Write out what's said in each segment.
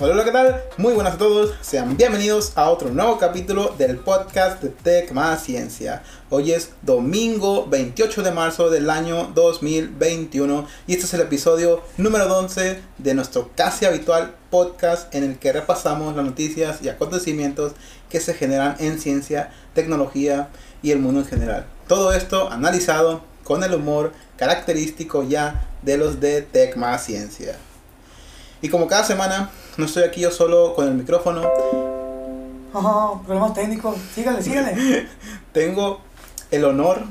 Hola, ¿qué tal? Muy buenas a todos. Sean bienvenidos a otro nuevo capítulo del podcast de Tech más Ciencia. Hoy es domingo 28 de marzo del año 2021 y este es el episodio número 11 de nuestro casi habitual podcast en el que repasamos las noticias y acontecimientos que se generan en ciencia, tecnología y el mundo en general. Todo esto analizado con el humor característico ya de los de Tech más Ciencia. Y como cada semana, no estoy aquí yo solo con el micrófono. Oh, problemas técnicos. Sígale, sígale. Tengo el honor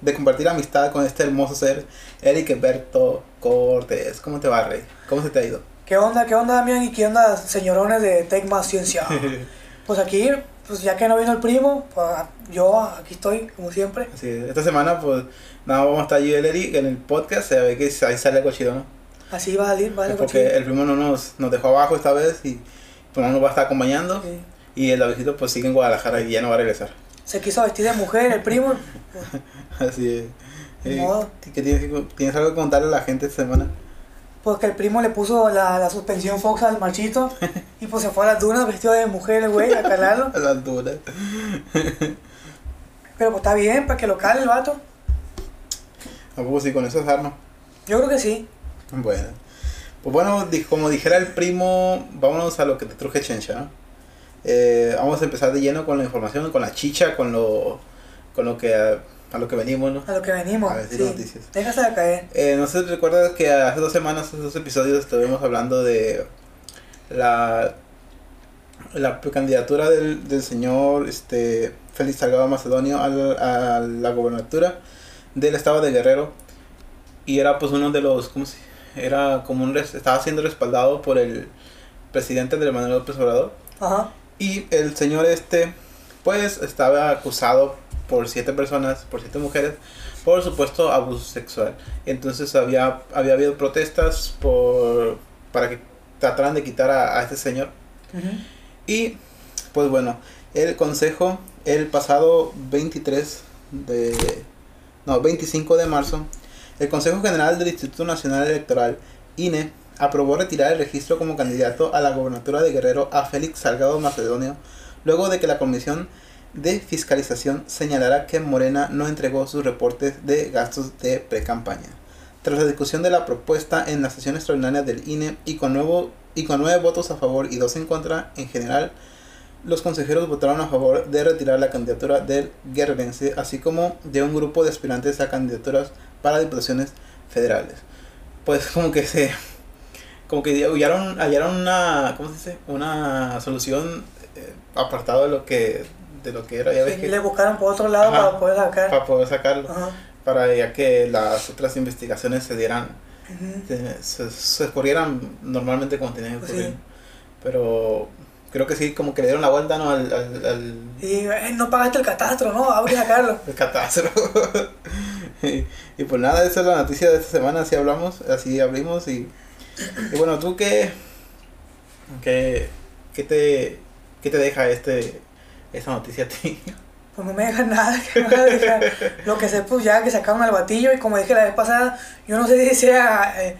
de compartir amistad con este hermoso ser, Eric Berto Cortés. ¿Cómo te va, Rey? ¿Cómo se te ha ido? ¿Qué onda, qué onda, Damián? ¿Y qué onda, señorones de Tech Más Ciencia? pues aquí, pues ya que no vino el primo, pues yo aquí estoy, como siempre. Así es. Esta semana, pues, nada, vamos a estar yo y el Eric en el podcast. Se ve que ahí sale algo chido, ¿no? Así va a salir, vale, Porque el primo no nos, nos dejó abajo esta vez y pues no nos va a estar acompañando. Y el Davidito pues sigue en Guadalajara y ya no va a regresar. Se quiso vestir de mujer, el primo. Así es. Eh. ¿qué tienes, ¿Tienes algo que contarle a la gente esta semana? Pues que el primo le puso la, la suspensión Fox al marchito. y pues se fue a las dunas vestido de mujer, güey, a calarlo. A la altura. Pero pues está bien, para que lo cale el vato. ¿A poco sí con esas armas? Yo creo que sí. Bueno. Pues bueno, como dijera el primo, vámonos a lo que te truje Chencha. Eh, vamos a empezar de lleno con la información, con la chicha, con lo, con lo que a, a lo que venimos, ¿no? A lo que venimos. A ver, sí, sí. noticias. Déjase de caer. Eh, no sé si recuerdas que hace dos semanas, hace dos episodios, estuvimos hablando de la, la candidatura del, del señor este, Félix Salgado Macedonio al- a la gobernatura del estado de Guerrero. Y era pues uno de los, ¿cómo se? Era como un, estaba siendo respaldado por el presidente de Manuel López Obrador. Ajá. Y el señor este, pues estaba acusado por siete personas, por siete mujeres, por supuesto abuso sexual. Entonces había, había habido protestas por, para que trataran de quitar a, a este señor. Ujú. Y pues bueno, el consejo el pasado 23 de... No, 25 de marzo, el Consejo General del Instituto Nacional Electoral, INE, aprobó retirar el registro como candidato a la gobernatura de Guerrero a Félix Salgado Macedonio, luego de que la Comisión de Fiscalización señalara que Morena no entregó sus reportes de gastos de precampaña. Tras la discusión de la propuesta en la sesión extraordinaria del INE y con, nuevo, y con nueve votos a favor y dos en contra, en general, los consejeros votaron a favor de retirar la candidatura del guerrerense, así como de un grupo de aspirantes a candidaturas para diputaciones federales. Pues como que se... Como que hallaron, hallaron una... ¿Cómo se dice? Una solución eh, apartado de lo que... De lo que era, ya ves Sí, que... le buscaron por otro lado Ajá. para poder sacar. Para poder sacarlo. Ajá. Para ya que las otras investigaciones se dieran Ujú. se, se, se escurrieran normalmente como tenían que Pues sí. Pero creo que sí, como que le dieron la vuelta ¿no? al, al, al, Y eh, no pagaste el catastro, ¿no? Sacarlo. al catastro. y, pues nada, esa es la noticia de esta semana, así hablamos, así abrimos. Y, y bueno, ¿tú qué, qué, qué, te, qué te deja este esa noticia a ti? Pues no me dejan nada, que me van a dejar. Lo que sé, pues ya que sacaron al batillo y como dije la vez pasada, yo no sé si sea... eh,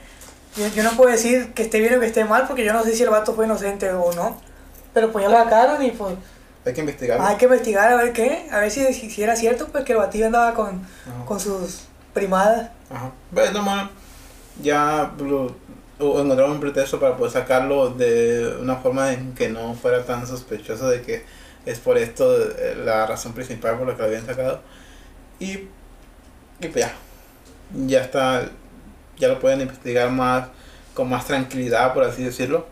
yo, yo no puedo decir que esté bien o que esté mal porque yo no sé si el vato fue inocente o no. Pero pues ya lo sacaron y pues Hay que investigar. hay que investigar a ver qué, a ver si, si, era cierto pues que el batillo andaba con, Ajá. con sus primadas. Ajá. Bueno, bueno, ya lo, o encontraron un pretexto para poder sacarlo de una forma en que no fuera tan sospechoso de que es por esto eh, la razón principal por la que lo habían sacado. Y, y pues ya, ya está, ya lo pueden investigar más, con más tranquilidad, por así decirlo.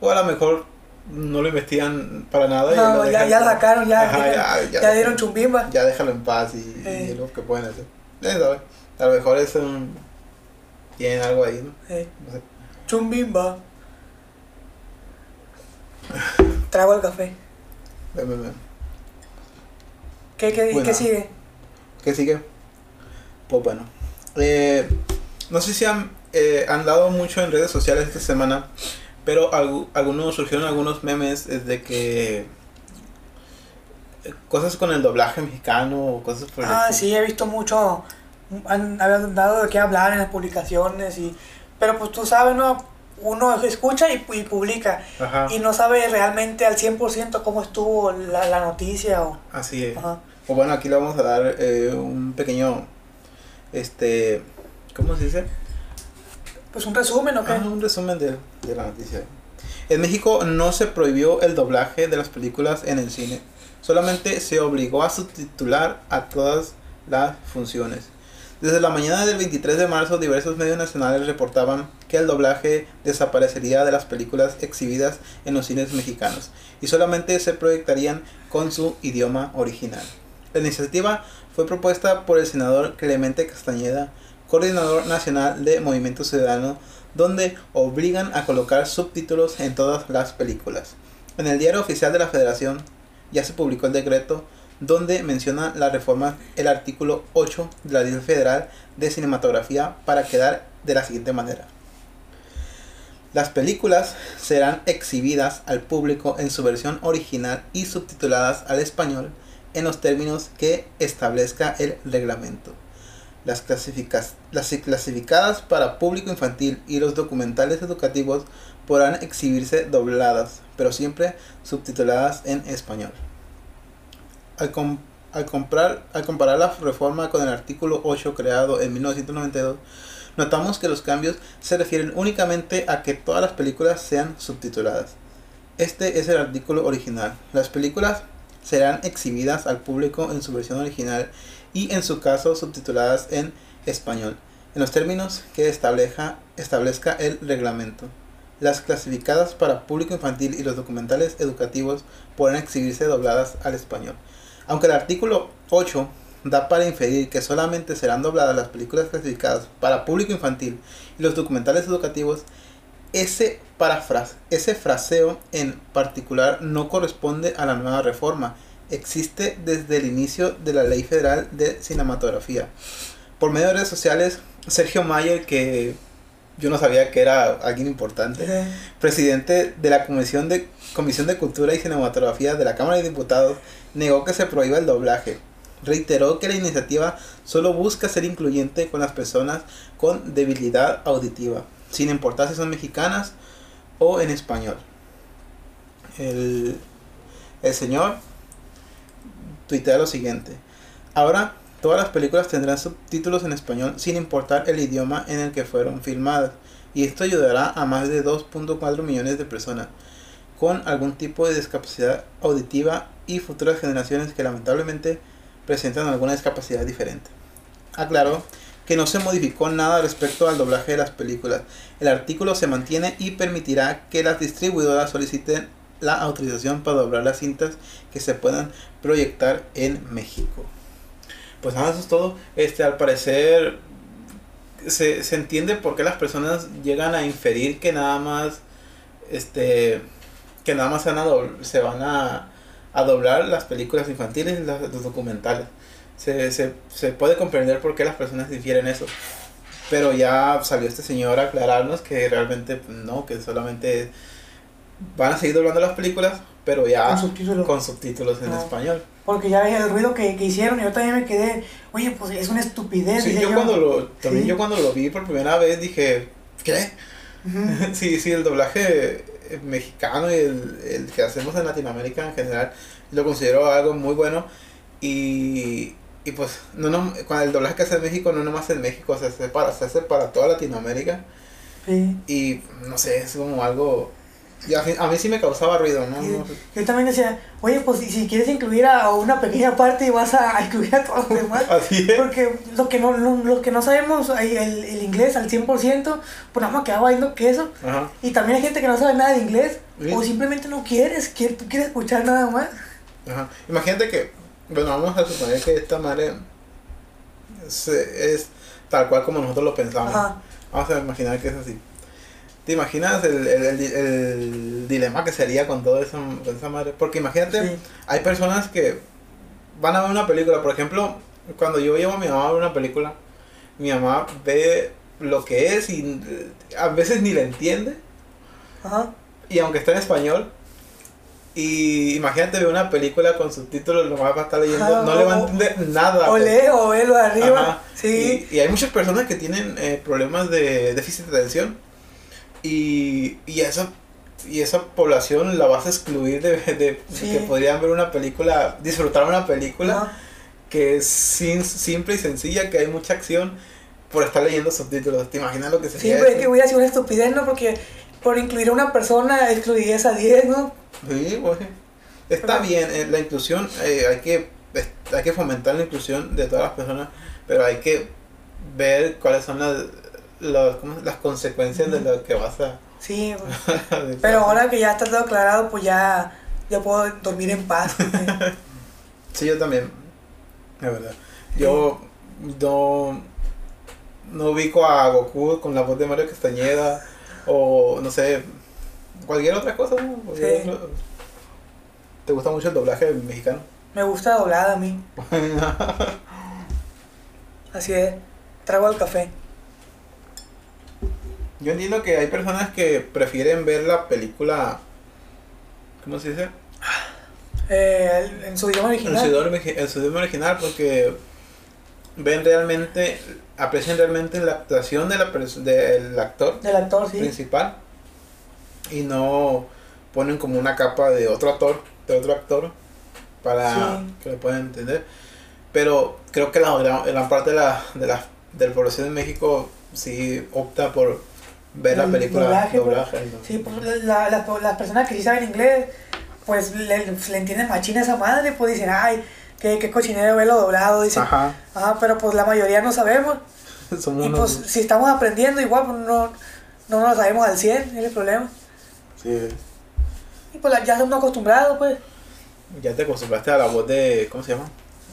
O a lo mejor no lo investigan para nada. y No, lo ya, ya sacaron, ya, Ajá, ya, ya, ya dieron chumbimba. ya déjalo en paz y, y lo que pueden hacer. A lo mejor es un... Tienen algo ahí, ¿no? No sé. chumbimba. Trago el café. Ven, ven, ven. ¿Qué, qué, Bueno. ¿qué sigue? ¿Qué sigue? Pues bueno. Eh, no sé si han, eh, han dado mucho en redes sociales esta semana, pero algu- algunos surgieron algunos memes de que eh, cosas con el doblaje mexicano o cosas por Ah, sí, he visto mucho. Han, habían dado de qué hablar en las publicaciones y. Pero pues tú sabes, ¿no? uno escucha y, y publica Ajá. y no sabe realmente al 100% cómo estuvo la, la noticia o... Así es. Ajá. O bueno, aquí le vamos a dar eh, un pequeño, este, ¿cómo se dice? Pues un resumen, ¿o? Ah, un resumen de, de la noticia. En México no se prohibió el doblaje de las películas en el cine, solamente se obligó a subtitular a todas las funciones. Desde la mañana del 23 de marzo, diversos medios nacionales reportaban que el doblaje desaparecería de las películas exhibidas en los cines mexicanos y solamente se proyectarían con su idioma original. La iniciativa fue propuesta por el senador Clemente Castañeda, coordinador nacional de Movimiento Ciudadano, donde obligan a colocar subtítulos en todas las películas. En el diario oficial de la Federación ya se publicó el decreto donde menciona la reforma el artículo 8 de la Ley Federal de Cinematografía para quedar de la siguiente manera. Las películas serán exhibidas al público en su versión original y subtituladas al español en los términos que establezca el reglamento. Las, clasificas- las clasificadas para público infantil y los documentales educativos podrán exhibirse dobladas, pero siempre subtituladas en español. Al, com- al comprar, al comparar la reforma con el artículo 8 creado en 1992, notamos que los cambios se refieren únicamente a que todas las películas sean subtituladas. Este es el artículo original. Las películas serán exhibidas al público en su versión original y en su caso subtituladas en español, en los términos que establezca, establezca el reglamento. Las clasificadas para público infantil y los documentales educativos podrán exhibirse dobladas al español. Aunque el artículo 8 da para inferir que solamente serán dobladas las películas clasificadas para público infantil y los documentales educativos, ese, parafras ese fraseo en particular no corresponde a la nueva reforma. Existe desde el inicio de la Ley Federal de Cinematografía. Por medio de redes sociales, Sergio Mayer, que yo no sabía que era alguien importante, Eh, presidente de la Comisión de, Comisión de Cultura y Cinematografía de la Cámara de Diputados, negó que se prohíba el doblaje. Reiteró que la iniciativa solo busca ser incluyente con las personas con debilidad auditiva, sin importar si son mexicanas o en español. El, el señor tuitea lo siguiente. Ahora todas las películas tendrán subtítulos en español sin importar el idioma en el que fueron filmadas y esto ayudará a más de 2.4 millones de personas con algún tipo de discapacidad auditiva y futuras generaciones que lamentablemente presentan alguna discapacidad diferente. Aclaró que no se modificó nada respecto al doblaje de las películas. El artículo se mantiene y permitirá que las distribuidoras soliciten la autorización para doblar las cintas que se puedan proyectar en México. Pues nada, eso es todo. Este, al parecer se, se entiende por qué las personas llegan a inferir que nada más este que nada más se van a, dobl- se van a, a doblar las películas infantiles y los documentales. Se, se, se puede comprender por qué las personas infieren eso. Pero ya salió este señor a aclararnos que realmente no, que solamente van a seguir doblando las películas, pero ya Con subtítulos. con subtítulos en Ah. español. Porque ya ves el ruido que, que hicieron y yo también me quedé, oye, pues es una estupidez. Sí, dije yo cuando lo, también Sí. yo cuando lo vi por primera vez dije, ¿qué? Ujú. Sí, sí, el doblaje eh, mexicano y el, el que hacemos en Latinoamérica en general lo considero algo muy bueno y, y pues no, no, con el doblaje que hace en México no nomás en México, se hace para, se hace para toda Latinoamérica Sí. y no sé, es como algo... y a, mí- sí me causaba ruido, ¿no? Yo también decía, oye, pues si, quieres incluir a una pequeña parte y vas a, a incluir a todos los demás. Así es. Porque los que no, lo- los que no sabemos el, el inglés al 100%, pues nada más quedaba viendo que eso. Ajá. Y también hay gente que no sabe nada de inglés. Sí. O simplemente no quieres, quiere, tú quieres escuchar nada más. Ajá. Imagínate que, bueno, vamos a suponer que esta madre se- es tal cual como nosotros lo pensamos. Ajá. Vamos a imaginar que es así. ¿Te imaginas el, el, el, el dilema que sería con todo eso, con esa madre? Porque imagínate, Sí. hay personas que van a ver una película, por ejemplo, cuando yo llevo a mi mamá a ver una película, mi mamá ve lo que es y eh, a veces ni la entiende, Ajá. y aunque está en español, y imagínate ver una película con subtítulos, nomás va a estar leyendo, Ajá, no le va a entender nada. O lee o velo de arriba. Ajá. Sí. Y, y hay muchas personas que tienen eh, problemas de déficit de atención Y, y esa y esa población la vas a excluir de, de, Sí. que podrían ver una película, disfrutar una película Ajá. que es sin- simple y sencilla, que hay mucha acción por estar leyendo subtítulos. ¿Te imaginas lo que Sí, sería pero es que hubiera sido una estupidez, ¿no? Porque por incluir a una persona excluirías a 10, ¿no? Sí, pues, Está Pero- bien, eh, la inclusión, eh, hay, que, hay que fomentar la inclusión de todas las personas, pero hay que ver cuáles son las, las, ¿cómo? las consecuencias de lo que vas a... Sí, pues. pero ahora que ya está todo aclarado, pues ya, ya puedo dormir en paz. porque- Sí, yo también, la verdad. Yo no, no ubico a Goku con la voz de Mario Castañeda o no sé, cualquier otra cosa. ¿no? Cualquier Sí. otro- ¿Te gusta mucho el doblaje mexicano? Me gusta doblada a mí. Así es. Trago el café. Yo entiendo que hay personas que prefieren ver la película, ¿cómo se dice? Eh, en su idioma En su original. idioma, en su idioma original porque ven realmente, aprecian realmente la actuación de la del actor Del actor, sí. principal y no ponen como una capa de otro actor, de otro actor para Sí. que lo puedan entender. Pero creo que la gran, gran parte de la, de la, de la población de México sí opta por ver la El película doblaje, pues. doblaje. ¿no? Sí, pues la- la- las personas que sí saben inglés, pues le, le entienden machina a esa madre, pues dicen, ay, qué, qué cochinero verlo doblado, dicen. Ajá, Ajá, pero pues la mayoría no sabemos. somos Y unos... pues si estamos aprendiendo igual, pues no, no nos lo sabemos al 100, es el problema. sí. Y pues ya estamos acostumbrados, pues. Ya te acostumbraste a la voz de, ¿cómo se llama?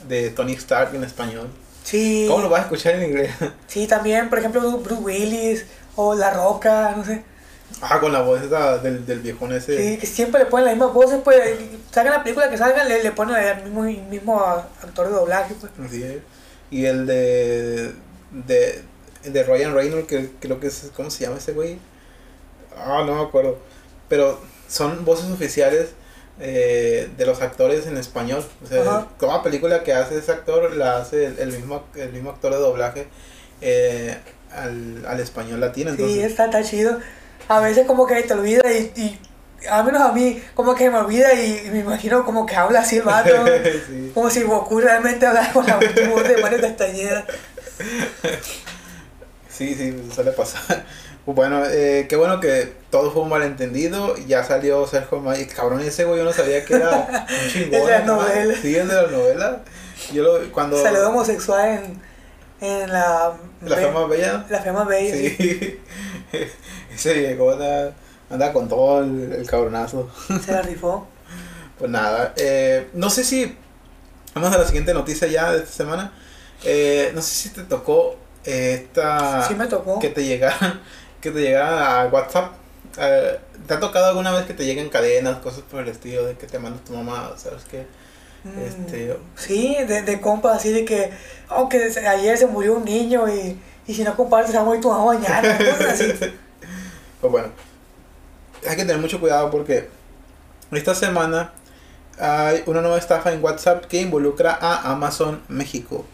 De Tony Stark en español. Sí. ¿Cómo lo vas a escuchar en inglés? Sí, también, por ejemplo, Bruce Willis o La Roca, no sé. Ah, con la voz esa del, del viejón ese. Sí, que siempre le ponen las mismas voces, pues. Salgan la película que salgan, le, le ponen al mismo, mismo actor de doblaje, pues. Así es. Y el de, de, de Ryan Reynolds, que creo que es, ¿cómo se llama ese güey? Ah, no me acuerdo. Pero son voces oficiales eh, de los actores en español. O sea, Ajá. toda película que hace ese actor la hace el, el mismo, el mismo actor de doblaje eh, al, al español latino. Sí, Entonces, está, está chido. A veces como que te olvida y, y a menos a mí, como que me olvida y, y me imagino como que habla así el vato. Sí. como si Goku realmente hablara con la voz de Mario Castañeda. Sí, sí, suele pasar. Bueno, eh, qué bueno que todo fue un malentendido. Ya salió Sergio May. Cabrón, ese güey yo no sabía que era un chingón. El de la ¿no? novela. Sí, el de la novela. Yo lo, cuando... Salió homosexual en, en la... La Be- bella. La bella, sí. Sí. Ese llegó, anda, anda con todo el, el cabronazo. Se la rifó. Pues nada, eh, no sé si... Vamos a la siguiente noticia ya de esta semana. Eh, no sé si te tocó esta... Sí me tocó. que te llegara que te llegara a WhatsApp Eh, ¿te ha tocado alguna vez que te lleguen cadenas cosas por el estilo de que te manda tu mamá sabes qué este Sí, de, de compas así de que, aunque se- ayer se murió un niño y, y si no compartes se va a morir tu mamá mañana, así. pues bueno hay que tener mucho cuidado porque esta semana hay una nueva estafa en WhatsApp que involucra a Amazon México.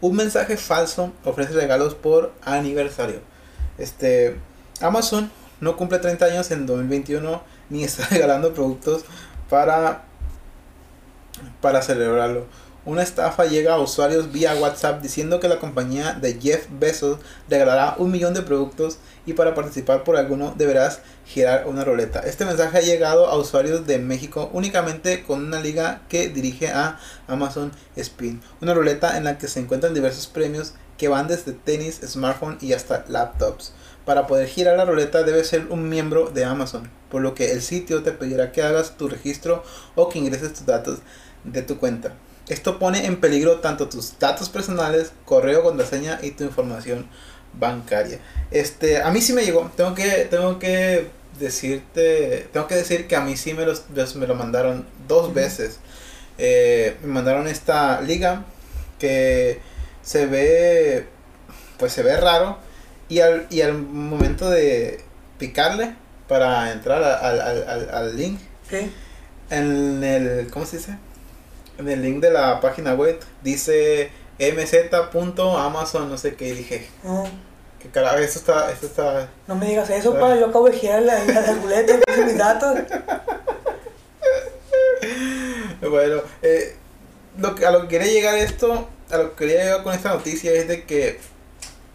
Un mensaje falso ofrece regalos por aniversario. Este Amazon no cumple 30 años en 2021 ni está regalando productos para para celebrarlo. Una estafa llega a usuarios vía WhatsApp diciendo que la compañía de Jeff Bezos regalará un millón de productos y para participar por alguno deberás girar una ruleta. Este mensaje ha llegado a usuarios de México únicamente con una liga que dirige a Amazon Spin. Una ruleta en la que se encuentran diversos premios que van desde tenis, smartphone y hasta laptops. Para poder girar la ruleta debes ser un miembro de Amazon, por lo que el sitio te pedirá que hagas tu registro o que ingreses tus datos de tu cuenta. Esto pone en peligro tanto tus datos personales, correo, contraseña y tu información bancaria. Este, a mí sí me llegó. Tengo que, tengo que decirte, tengo que decir que a mí sí me, los, me lo mandaron dos veces. Eh, me mandaron esta liga que se ve, pues se ve raro y al, y al momento de picarle para entrar al, al, al, al link en el, ¿cómo se dice? En el link de la página web dice mz.amazon, no sé qué, y dije, No. Que carajo, esto está, esto está... No me digas eso, pa, yo acabo de girar la, la, ruleta, puse mis datos. Bueno, eh, lo que, a lo que quería llegar esto, a lo que quería llegar con esta noticia es de que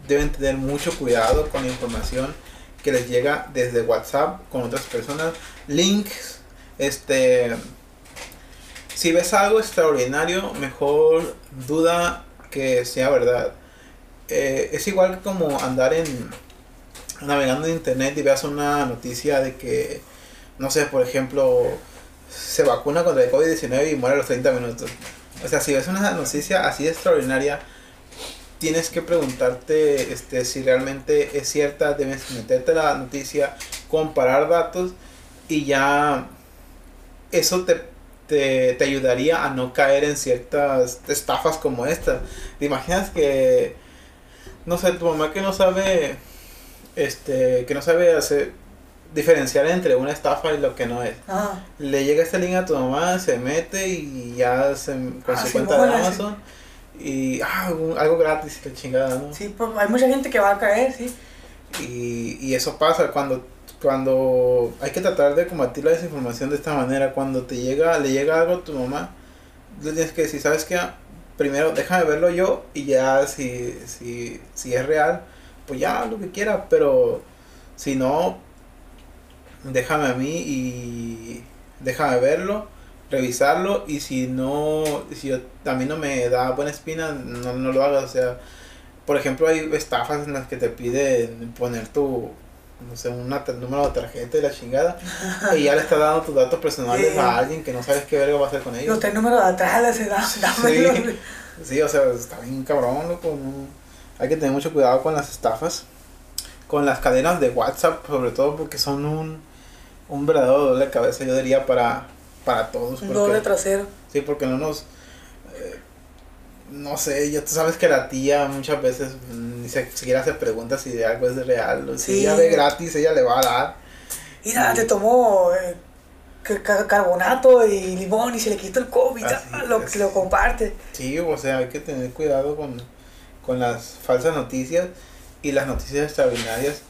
deben tener mucho cuidado con la información que les llega desde WhatsApp con otras personas, links, este, si ves algo extraordinario, mejor duda que sea verdad. Eh, es igual como andar en navegando en internet y veas una noticia de que, no sé, por ejemplo, se vacuna contra el COVID-19 y muere a los 30 minutos. O sea, si ves una noticia así extraordinaria, tienes que preguntarte este, si realmente es cierta, debes meterte la noticia, comparar datos y ya eso te, te, te ayudaría a no caer en ciertas estafas como esta. ¿Te imaginas que, no sé, tu mamá que no sabe, este, que no sabe hacer, diferenciar entre una estafa y lo que no es? Ah, Le llega este link a tu mamá, se mete y ya se, con Ah, su sí, cuenta de bueno, sí. Amazon y ah, un- algo gratis, la chingada, ¿no? sí, pues, hay mucha gente que va a caer, sí. Y, y eso pasa cuando cuando hay que tratar de combatir la desinformación de esta manera. Cuando te llega, le llega algo a tu mamá, le tienes que decir, ¿sabes qué? Primero déjame verlo yo y ya si, si, si es real, pues ya lo que quiera, pero si no, déjame a mí y déjame verlo, revisarlo y si no, si yo- a mí no me da buena espina, no, no lo hagas, o sea, por ejemplo, hay estafas en las que te piden poner tu, no sé, un número de tarjeta y la chingada, y ya le estás dando tus datos personales Sí. a alguien que no sabes qué verga va a hacer con Los ellos. tres números de atrás, les da, dámelo. Sí, o sea, está bien cabrón, loco. no- Hay que tener mucho cuidado con las estafas, con las cadenas de WhatsApp, sobre todo porque son un, un verdadero dolor de cabeza, yo diría, para, para todos. Un doble trasero. Sí, porque no nos. Eh, no sé, ya tú sabes que la tía muchas veces mm, ni se- siquiera se pregunta si de algo es real. o Si Sí. ella ve gratis, ella le va a dar. Mira, te tomó eh, ca- ca- carbonato y limón y se le quitó el COVID. Ah, lo, es. lo comparte. Sí, o sea, hay que tener cuidado con, con las falsas noticias y las noticias extraordinarias.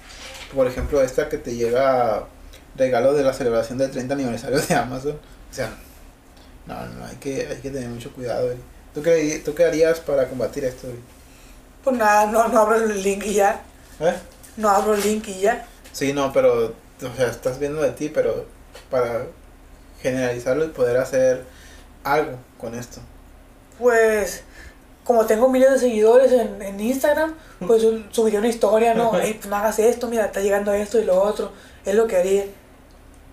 Por ejemplo, esta que te llega regalo de la celebración del 30 aniversario de Amazon. O sea, no, no, hay que, hay que tener mucho cuidado. Eri. ¿Tú qué, ¿Tú qué harías para combatir esto? Pues nada, no, no abro el link y ya. ¿Eh? No abro el link y ya. Sí, no, pero, o sea, estás viendo de ti, pero para generalizarlo y poder hacer algo con esto. Pues, como tengo miles de seguidores en, en Instagram, pues subiría una historia, ¿no? Ey, pues no hagas esto, mira, está llegando esto y lo otro. Es lo que haría.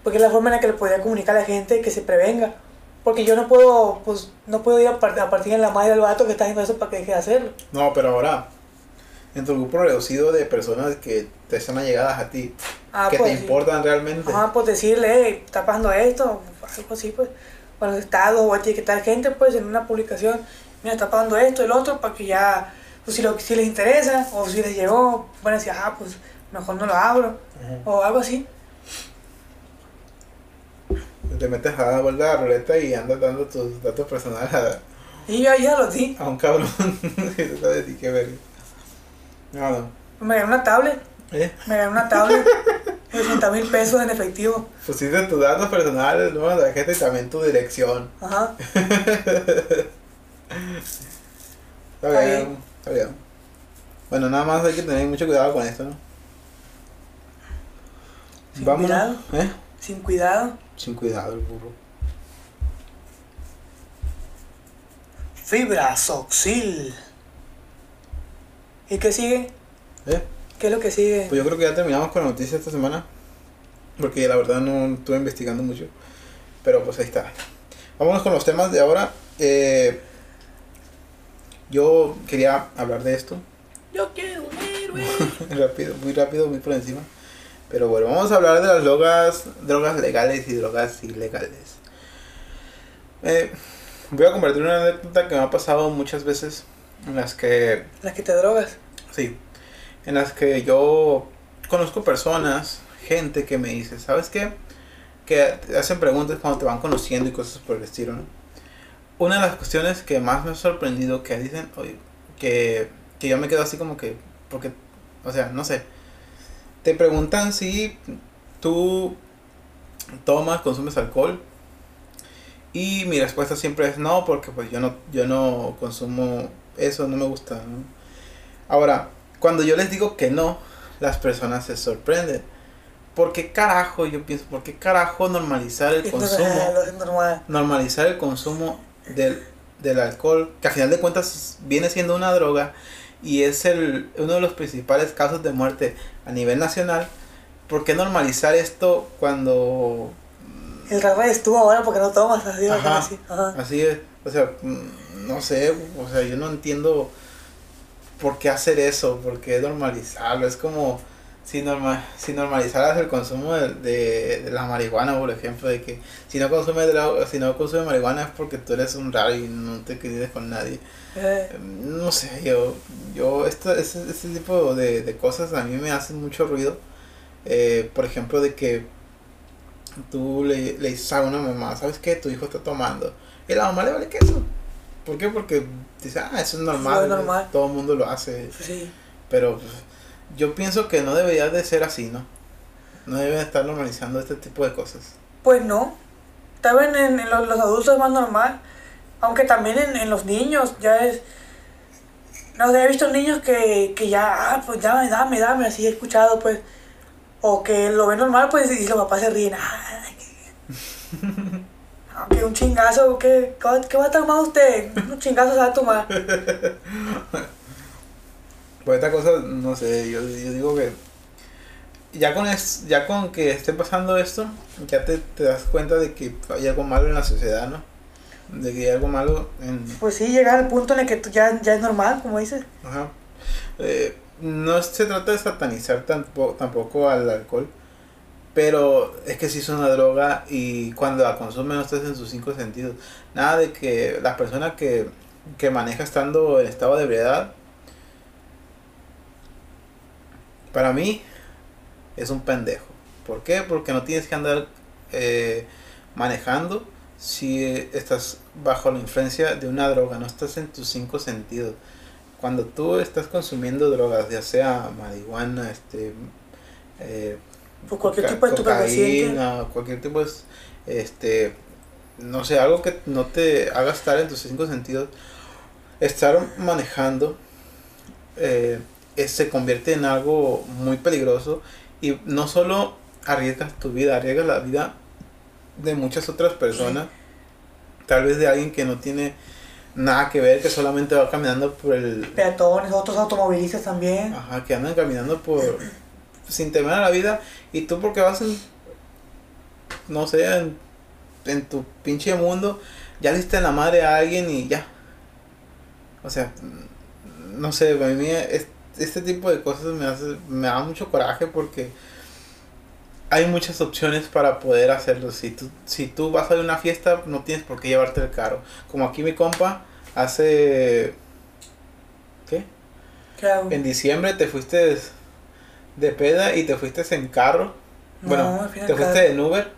Porque es la forma en la que le podría comunicar a la gente que se prevenga. Porque yo no puedo, pues, no puedo ir a, par- a partir en la madre del vato que está haciendo eso para que deje de hacerlo. No, pero ahora, en tu grupo reducido de personas que te están allegadas a ti, Ah, que pues, te sí. importan realmente. Ajá, pues decirle, hey, está pasando esto, algo así, pues, los estados o etiquetar gente, pues, en una publicación, mira, está pasando esto, el otro, para que ya, pues, si, lo, si les interesa o si les llegó, van a decir, ah, pues, mejor no lo abro, Ujú. o algo así. Te metes a dar vuelta a la ruleta y andas dando tus datos personales a, Y yo ya lo di, a un cabrón. qué ver. No, no. me gané una tablet, ¿Eh? me gané una tablet, de 80 mil pesos en efectivo, Pusiste tus datos personales, número de tarjeta y también tu dirección. ajá, Está bien, está bien. Bueno, nada más hay que tener mucho cuidado con esto, ¿no? Sin Vámonos. ¿Eh? sin cuidado. Sin cuidado el burro. Fibra Soxil. ¿Y qué sigue? ¿Eh? ¿Qué es lo que sigue? Pues yo creo que ya terminamos con la noticia esta semana. Porque la verdad no estuve investigando mucho. Pero pues ahí está. Vámonos con los temas de ahora. Eh, yo quería hablar de esto. Yo quiero un héroe. rápido, muy rápido, muy por encima. Pero bueno, vamos a hablar de las drogas, drogas legales y drogas ilegales. Eh, voy a compartir una anécdota que me ha pasado muchas veces en las que Las que te drogas. Sí, en las que yo conozco personas, gente que me dice, ¿sabes qué? Que te hacen preguntas cuando te van conociendo y cosas por el estilo, ¿no? Una de las cuestiones que más me ha sorprendido que dicen, oye, que, que yo me quedo así como que, porque O sea, no sé. Te preguntan si tú tomas, consumes alcohol. Y mi respuesta siempre es no, porque pues yo no, yo no consumo eso, no me gusta. ¿no? Ahora, cuando yo les digo que no, las personas se sorprenden. ¿Por qué carajo, yo pienso, por qué carajo normalizar el consumo? normal, normalizar el consumo del, del alcohol, que a final de cuentas viene siendo una droga y es el, uno de los principales casos de muerte a nivel nacional. ¿Por qué normalizar esto cuando El raro estuvo ahora porque no tomas así, Ajá. así. Ajá. así es? O sea, mm, no sé, o sea, yo no entiendo por qué hacer eso, por qué normalizarlo. Es como si, norma, si normalizaras el consumo de, de, de la marihuana, por ejemplo, de que si no consumes droga, si no consumes marihuana es porque tú eres un raro y no te quedes con nadie. Eh, No sé, yo, yo, esto, ese, ese tipo de, de cosas a mí me hacen mucho ruido. Eh, por ejemplo, de que tú le, le dices a una mamá, ¿sabes qué? Tu hijo está tomando. Y la mamá le vale queso. ¿Por qué? Porque dice, ah, eso es normal. es normal. Todo el mundo lo hace. sí. Pero pues, yo pienso que no debería de ser así, ¿no? No deben estar normalizando este tipo de cosas. Pues no. También en, en los, los adultos es más normal. Aunque también en, en los niños ya es. No sé, he visto niños que, que ya, ah, pues dame, dame, dame, así he escuchado, pues. O que lo ven normal, pues, y los papás se ríen. Ay, que, que un chingazo, ¿qué, ¿qué va a tomar usted? Un chingazo se va a tomar. Pues esta cosa, no sé, yo, yo digo que ya con, es, ya con que esté pasando esto, ya te, te das cuenta de que hay algo malo en la sociedad, ¿no? De que hay algo malo en... Pues sí, llegar al punto en el que tú ya, ya es normal, como dices. Ajá. Eh, no se trata de satanizar tampoco, tampoco al alcohol, pero es que sí es una droga y cuando la consume no estás en sus cinco sentidos. Nada de que la persona que, que maneja estando en estado de ebriedad, para mí es un pendejo. ¿Por qué? Porque no tienes que andar eh, manejando si estás bajo la influencia de una droga, no estás en tus cinco sentidos. Cuando tú estás consumiendo drogas, ya sea marihuana, este, eh, Pues cualquier tipo de cocaína, cualquier tipo de, este, no sé, algo que no te haga estar en tus cinco sentidos, estar manejando eh, es- se convierte en algo muy peligroso y no solo arriesgas tu vida, arriesgas la vida de muchas otras personas, tal vez de alguien que no tiene nada que ver, que solamente va caminando por el, Peatones, otros automovilistas también. Ajá, que andan caminando por sin temer a la vida y tú porque vas en no sé, en, en tu pinche mundo, ya le diste la madre a alguien y ya. O sea, no sé, a mí es- este tipo de cosas me hace me da mucho coraje porque hay muchas opciones para poder hacerlo. Si tú, si tú vas a una fiesta, no tienes por qué llevarte el carro. Como aquí mi compa hace ¿qué? ¿Qué hago? En diciembre te fuiste de peda y te fuiste en carro. bueno, No, te fuiste en Uber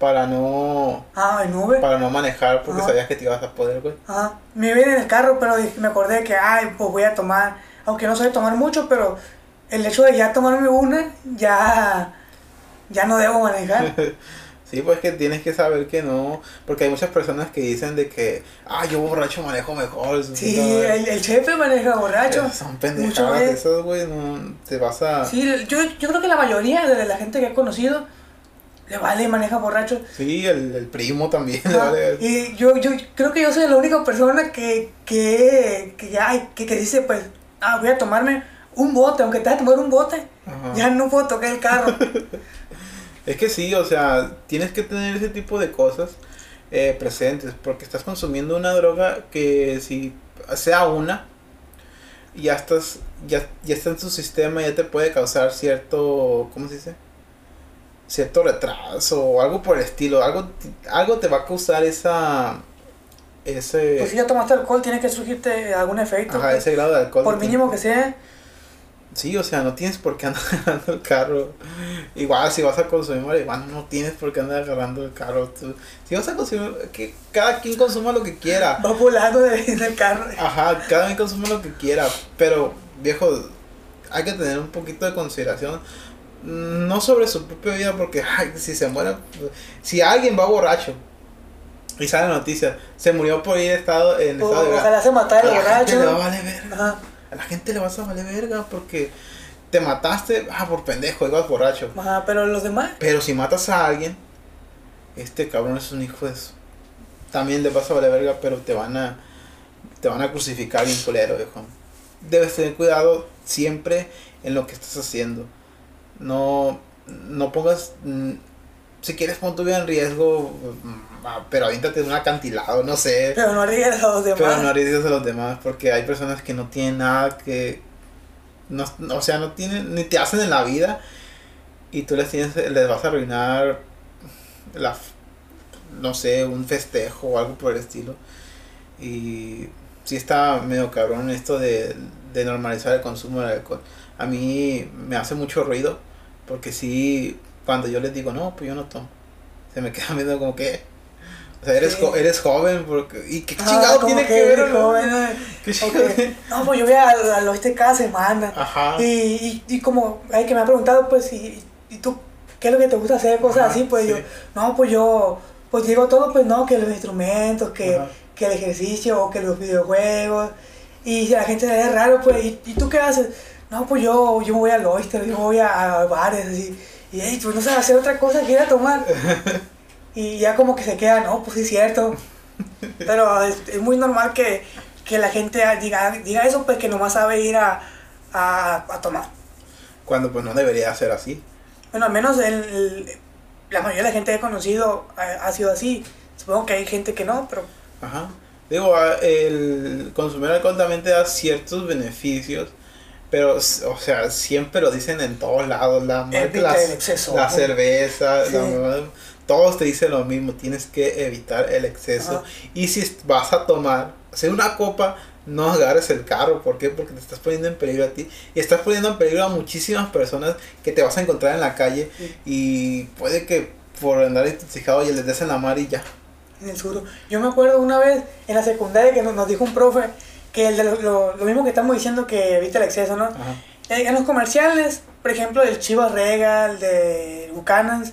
para no Ah, en Uber. para no manejar porque Ajá. sabías que te ibas a poder, güey. Ajá. Me iba en el carro, pero me acordé que, ay, pues voy a tomar, aunque no soy tomar mucho, pero el hecho de ya tomarme una, ya, ya no debo manejar. Sí, pues que tienes que saber que no, porque hay muchas personas que dicen de que, ah, yo borracho manejo mejor. Sí, el, el chefe maneja borracho. Son pendejadas es- esas, güey, no, te vas a... Sí, yo, yo creo que la mayoría de la gente que he conocido le vale maneja borracho. Sí, el, el primo también. le vale. Y yo, yo creo que yo soy la única persona que, que, que, ya, que, que dice, pues, ah, voy a tomarme un bote, aunque te vas a tomar un bote, Ajá. ya no puedo tocar el carro. Es que sí, o sea, tienes que tener ese tipo de cosas eh, presentes, porque estás consumiendo una droga que si sea una, ya estás, ya, ya está en tu sistema, ya te puede causar cierto, ¿cómo se dice? Cierto retraso o algo por el estilo, algo, algo te va a causar esa, ese, Pues si ya tomaste alcohol, tiene que surgirte algún efecto. ajá, pues, ese grado de alcohol. por mínimo que sea. Sí, o sea, no tienes por qué andar agarrando el carro. Igual si vas a consumir marihuana, no tienes por qué andar agarrando el carro. Tú, si vas a consumir, que cada quien consuma lo que quiera. Va volando de- del carro. Ajá, cada quien consuma lo que quiera. Pero, viejo, hay que tener un poquito de consideración. No sobre su propia vida, porque ay, si se muere, si alguien va borracho y sale la noticia, se murió por ir estado, en O- estado de ojalá se matara el borracho. le va a valer verga. Ajá, A la gente le vas a valer verga porque te mataste, ah, por pendejo, ibas borracho. ajá, pero los demás. Pero si matas a alguien, este cabrón es un hijo de su... También le vas a valer verga, pero te van a... Te van a crucificar bien culero, viejo. Debes tener cuidado siempre en lo que estás haciendo. No, no pongas... Si quieres pon tu vida en riesgo, mm, ah, pero aviéntate de un acantilado, no sé. Pero no arriesgas a los demás. Pero no arriesgues a los demás, porque hay personas que no tienen nada que. No, o sea, no tienen, ni te hacen en la vida, y tú les tienes, les vas a arruinar la, no sé, un festejo o algo por el estilo. Y sí está medio cabrón esto de, de normalizar el consumo del alcohol. A mí me hace mucho ruido, porque sí, cuando yo les digo, no, pues yo no tomo, se me quedan viendo como que... O sea, eres, Sí. jo- eres joven, porque... ¿Y qué Ah, chingado como tiene que, que ver? joven, ¿no? ¿Qué Ok. chingado? No, pues yo voy al, al oeste cada semana. Ajá. Y, y, y como hay que me ha preguntado, pues, y, y tú, ¿qué es lo que te gusta hacer? Cosas Ajá, así, pues sí. yo, no, pues yo, pues digo todo, pues no, que los instrumentos, que, Ajá. que el ejercicio, o que los videojuegos. Y si a la gente le ve raro, pues, ¿y, y tú qué haces? No, pues yo, yo me voy al oyster, yo voy a, a bares, así. Y hey, pues no sabes hacer otra cosa que ir a tomar. y ya como que se queda, no, pues sí es cierto. Pero es, es muy normal que, que la gente diga, diga eso, pues que nomás sabe ir a, a, a tomar. Cuando pues no debería ser así. Bueno, al menos el, el- la mayoría de la gente que he conocido ha, ha sido así. Supongo que hay gente que no, pero Ajá. Digo, a- el consumir alcohol también te da ciertos beneficios, pero, o sea, siempre lo dicen en todos lados, la la, exceso. la cerveza, Sí. la- todos te dicen lo mismo, tienes que evitar el exceso. Ajá. Y si vas a tomar, hacer una copa, no agarres el carro, ¿por qué? Porque te estás poniendo en peligro a ti y estás poniendo en peligro a muchísimas personas que te vas a encontrar en la calle Sí. y puede que por andar intoxicado y les des en la mar y ya. en el sur. Yo me acuerdo una vez en la secundaria que nos, nos dijo un profe que el de lo, lo- lo mismo que estamos diciendo que evita el exceso, ¿no? Ajá. Eh, En los comerciales, por ejemplo, del Chivas Regal, de Buchanan's,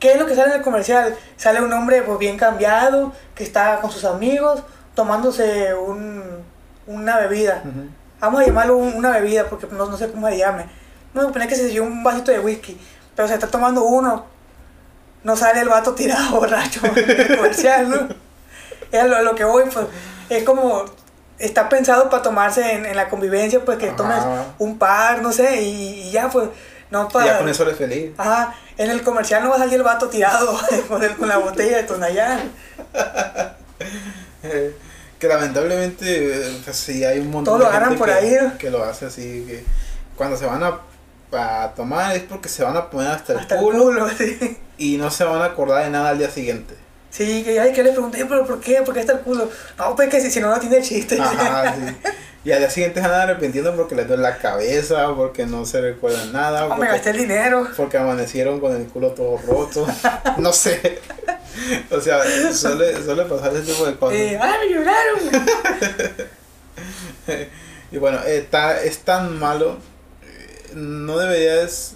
¿qué es lo que sale en el comercial? Sale un hombre pues, bien cambiado, que está con sus amigos, tomándose un, una bebida. Vamos a llamarlo un- una bebida, porque no, no sé cómo se llame. A poner que se dio un vasito de whisky, pero se está tomando uno. No sale el vato tirado borracho en el comercial, ¿no? Es lo, lo que voy, pues, es como, está pensado para tomarse en, en la convivencia, pues que Ajá. tomes un par, no sé, y, y ya, pues, no para... ya con eso eres feliz. Ajá, en el comercial no va a salir el vato tirado con, el- con la botella de Tonayán. Eh, que lamentablemente, eh, pues sí, hay un montón Todo lo de gente por que, ahí, ¿no? que lo hace así. Que cuando se van a, a tomar es porque se van a poner hasta el Hasta el culo culo, sí. y no se van a acordar de nada al día siguiente. Sí, que, ay, que le pregunté, pero ¿por qué? ¿Por qué está el culo? No, pues que si, si no, no tiene chiste. Ajá, sí. Y al día siguiente se van arrepintiendo porque les duele la cabeza, porque no se recuerdan nada, No, me gasté porque, el dinero. porque amanecieron con el culo todo roto. no sé. O sea, suele, suele pasar ese tipo de cosas. Eh, ¡Ay, me lloraron! Y bueno, ta- es tan malo, eh, no deberías,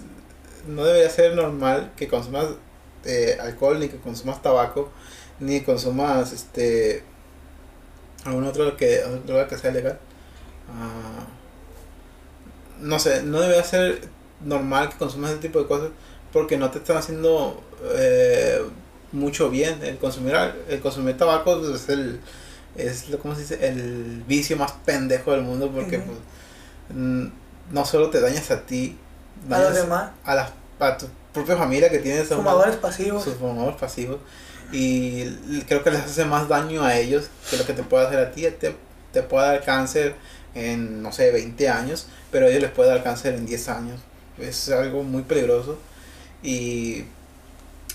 no debería ser normal que consumas eh, alcohol, ni que consumas tabaco, ni consumas este algún otro que otra droga que sea legal. Ah, no sé, no debería ser normal que consumas ese tipo de cosas porque no te están haciendo eh, mucho bien. El consumir el consumir tabaco pues, es el es lo ¿cómo se dice? el vicio más pendejo del mundo porque pues, no solo te dañas a ti, A los demás, a, la, a tu propia familia que tienes a un- fumadores pasivos. sus fumadores pasivos y creo que les hace más daño a ellos que lo que te puede hacer a ti te, te puede dar cáncer en no sé 20 años pero a ellos les puede dar cáncer en 10 años es algo muy peligroso y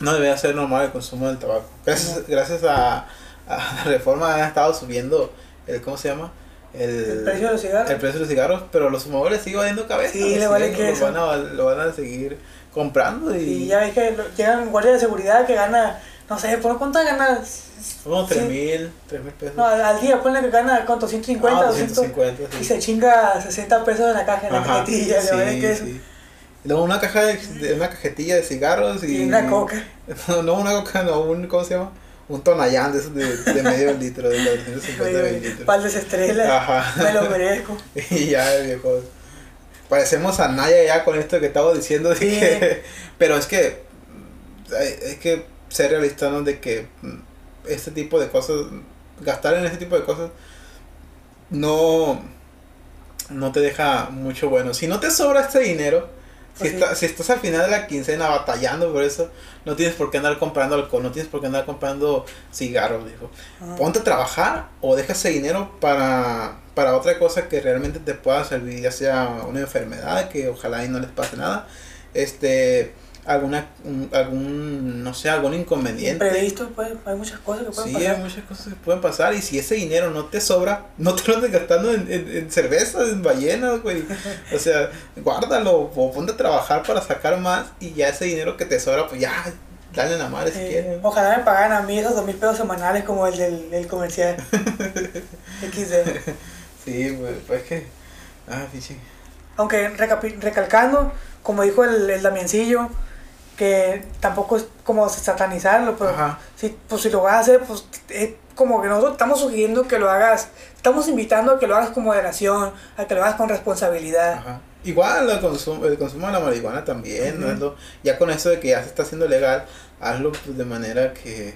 no debería ser normal el consumo del tabaco gracias, gracias a, a la reforma han estado subiendo el cómo se llama El precio de los cigarros. el precio de los cigarros, pero los fumadores siguen valiendo cabeza. Sí, le siguen- vale lo queso. van, a, lo van a seguir comprando y... Y ya ves que llegan guardias de seguridad que gana No sé, ¿por cuánto ganas? Unos 3 mil, 3 mil pesos. No, al, día ponle que gana, ¿cuánto? 150, Ah, 200. 250, sí. Y se chinga 60 pesos en la caja, en la Ajá, cajetilla. sí, la es que sí. Luego una caja de, de- una cajetilla de cigarros y, Y una coca. No, no una coca, no, un, ¿cómo se llama? Un tonallán de esos de, de medio litro, de 250 mililitros. Pal de estrella. Ajá. Me lo merezco. Y ya, viejo. Parecemos a Naya ya con esto que estaba diciendo. de Sí. que- pero es que hay, hay que ser realistas. De que mm, este tipo de cosas, gastar en este tipo de cosas, no, no te deja mucho bueno. Si no te sobra este dinero, si, sí. está- si estás al final de la quincena batallando por eso, no tienes por qué andar comprando alcohol, no tienes por qué andar comprando cigarros, dijo Ajá. ponte a trabajar o deja ese dinero para, para otra cosa que realmente te pueda servir, ya sea una enfermedad que ojalá y no les pase nada, este, alguna, un- algún, no sé, algún inconveniente. Imprevisto, pues, hay muchas cosas que pueden Sí, hay pasar. muchas cosas que pueden pasar y si ese dinero no te sobra, no te lo andes gastando en, en, en cerveza, en ballenas, güey. O sea, guárdalo o ponte a trabajar para sacar más y ya ese dinero que te sobra, pues ya, dale la madre si Eh, quieres. ojalá me pagaran a mí esos dos mil pesos semanales como el del, del comercial. XD. Sí, pues, pues que, ah, pinche. Aunque recalcando, como dijo el, el Damiencillo, que tampoco es como satanizarlo, pero Ajá. si, pues, si lo vas a hacer, pues es como que nosotros estamos sugiriendo que lo hagas, estamos invitando a que lo hagas con moderación, a que lo hagas con responsabilidad. Ajá. Igual el consumo, el consumo de la marihuana también, hazlo- ya con eso de que ya se está haciendo legal, hazlo pues, de manera que,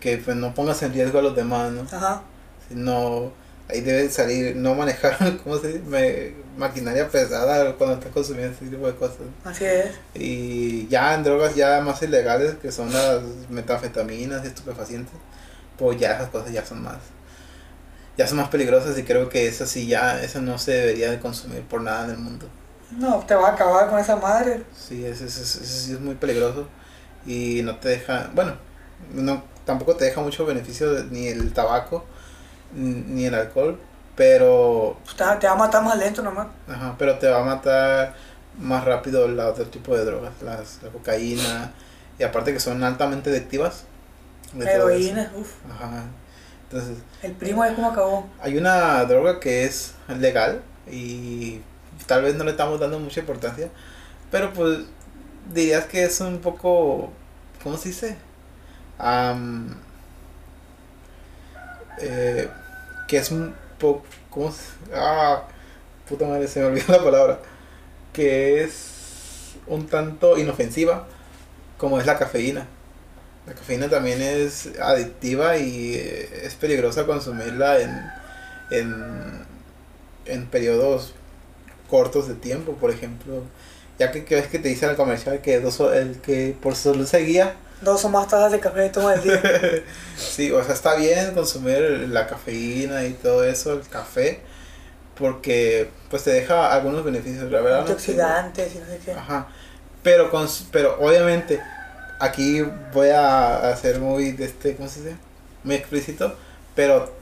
que pues, no pongas en riesgo a los demás, ¿no? Ajá. No, ahí debe salir, no manejar, ¿cómo se dice? Me- maquinaria pesada cuando estás consumiendo ese tipo de cosas. Así es. Y ya en drogas ya más ilegales, que son las metanfetaminas y estupefacientes, pues ya esas cosas ya son más, ya son más peligrosas y creo que eso sí ya, eso no se debería de consumir por nada en el mundo. No, te vas a acabar con esa madre. Sí, eso, sí es muy peligroso y no te deja, bueno, no, tampoco te deja mucho beneficio de- ni el tabaco ni el alcohol, pero, Pues te, te va a matar más lento nomás. ajá, pero te va a matar más rápido el otro tipo de drogas, las, la cocaína y aparte que son altamente adictivas. de. Heroína, uff. Ajá. Entonces, El primo es como acabó. hay una droga que es legal y tal vez no le estamos dando mucha importancia, pero pues dirías que es un poco, ¿cómo se dice? Am, eh, que es un ¿cómo se? Ah, puta madre, se me olvidó la palabra. Que es un tanto inofensiva como es la cafeína. La cafeína también es adictiva y eh, es peligrosa consumirla en, en, en periodos cortos de tiempo, por ejemplo. Ya que, que ves que te dice en el comercial que dos, el que por su salud se guía. Dos o más tazas de café toma el día. sí, o sea, está bien consumir la cafeína y todo eso, el café, porque pues te deja algunos beneficios, la verdad. no sé. Antioxidantes y no sé qué. Ajá. Pero, con, pero obviamente, aquí voy a hacer muy, de este, ¿cómo se dice? Muy explícito, pero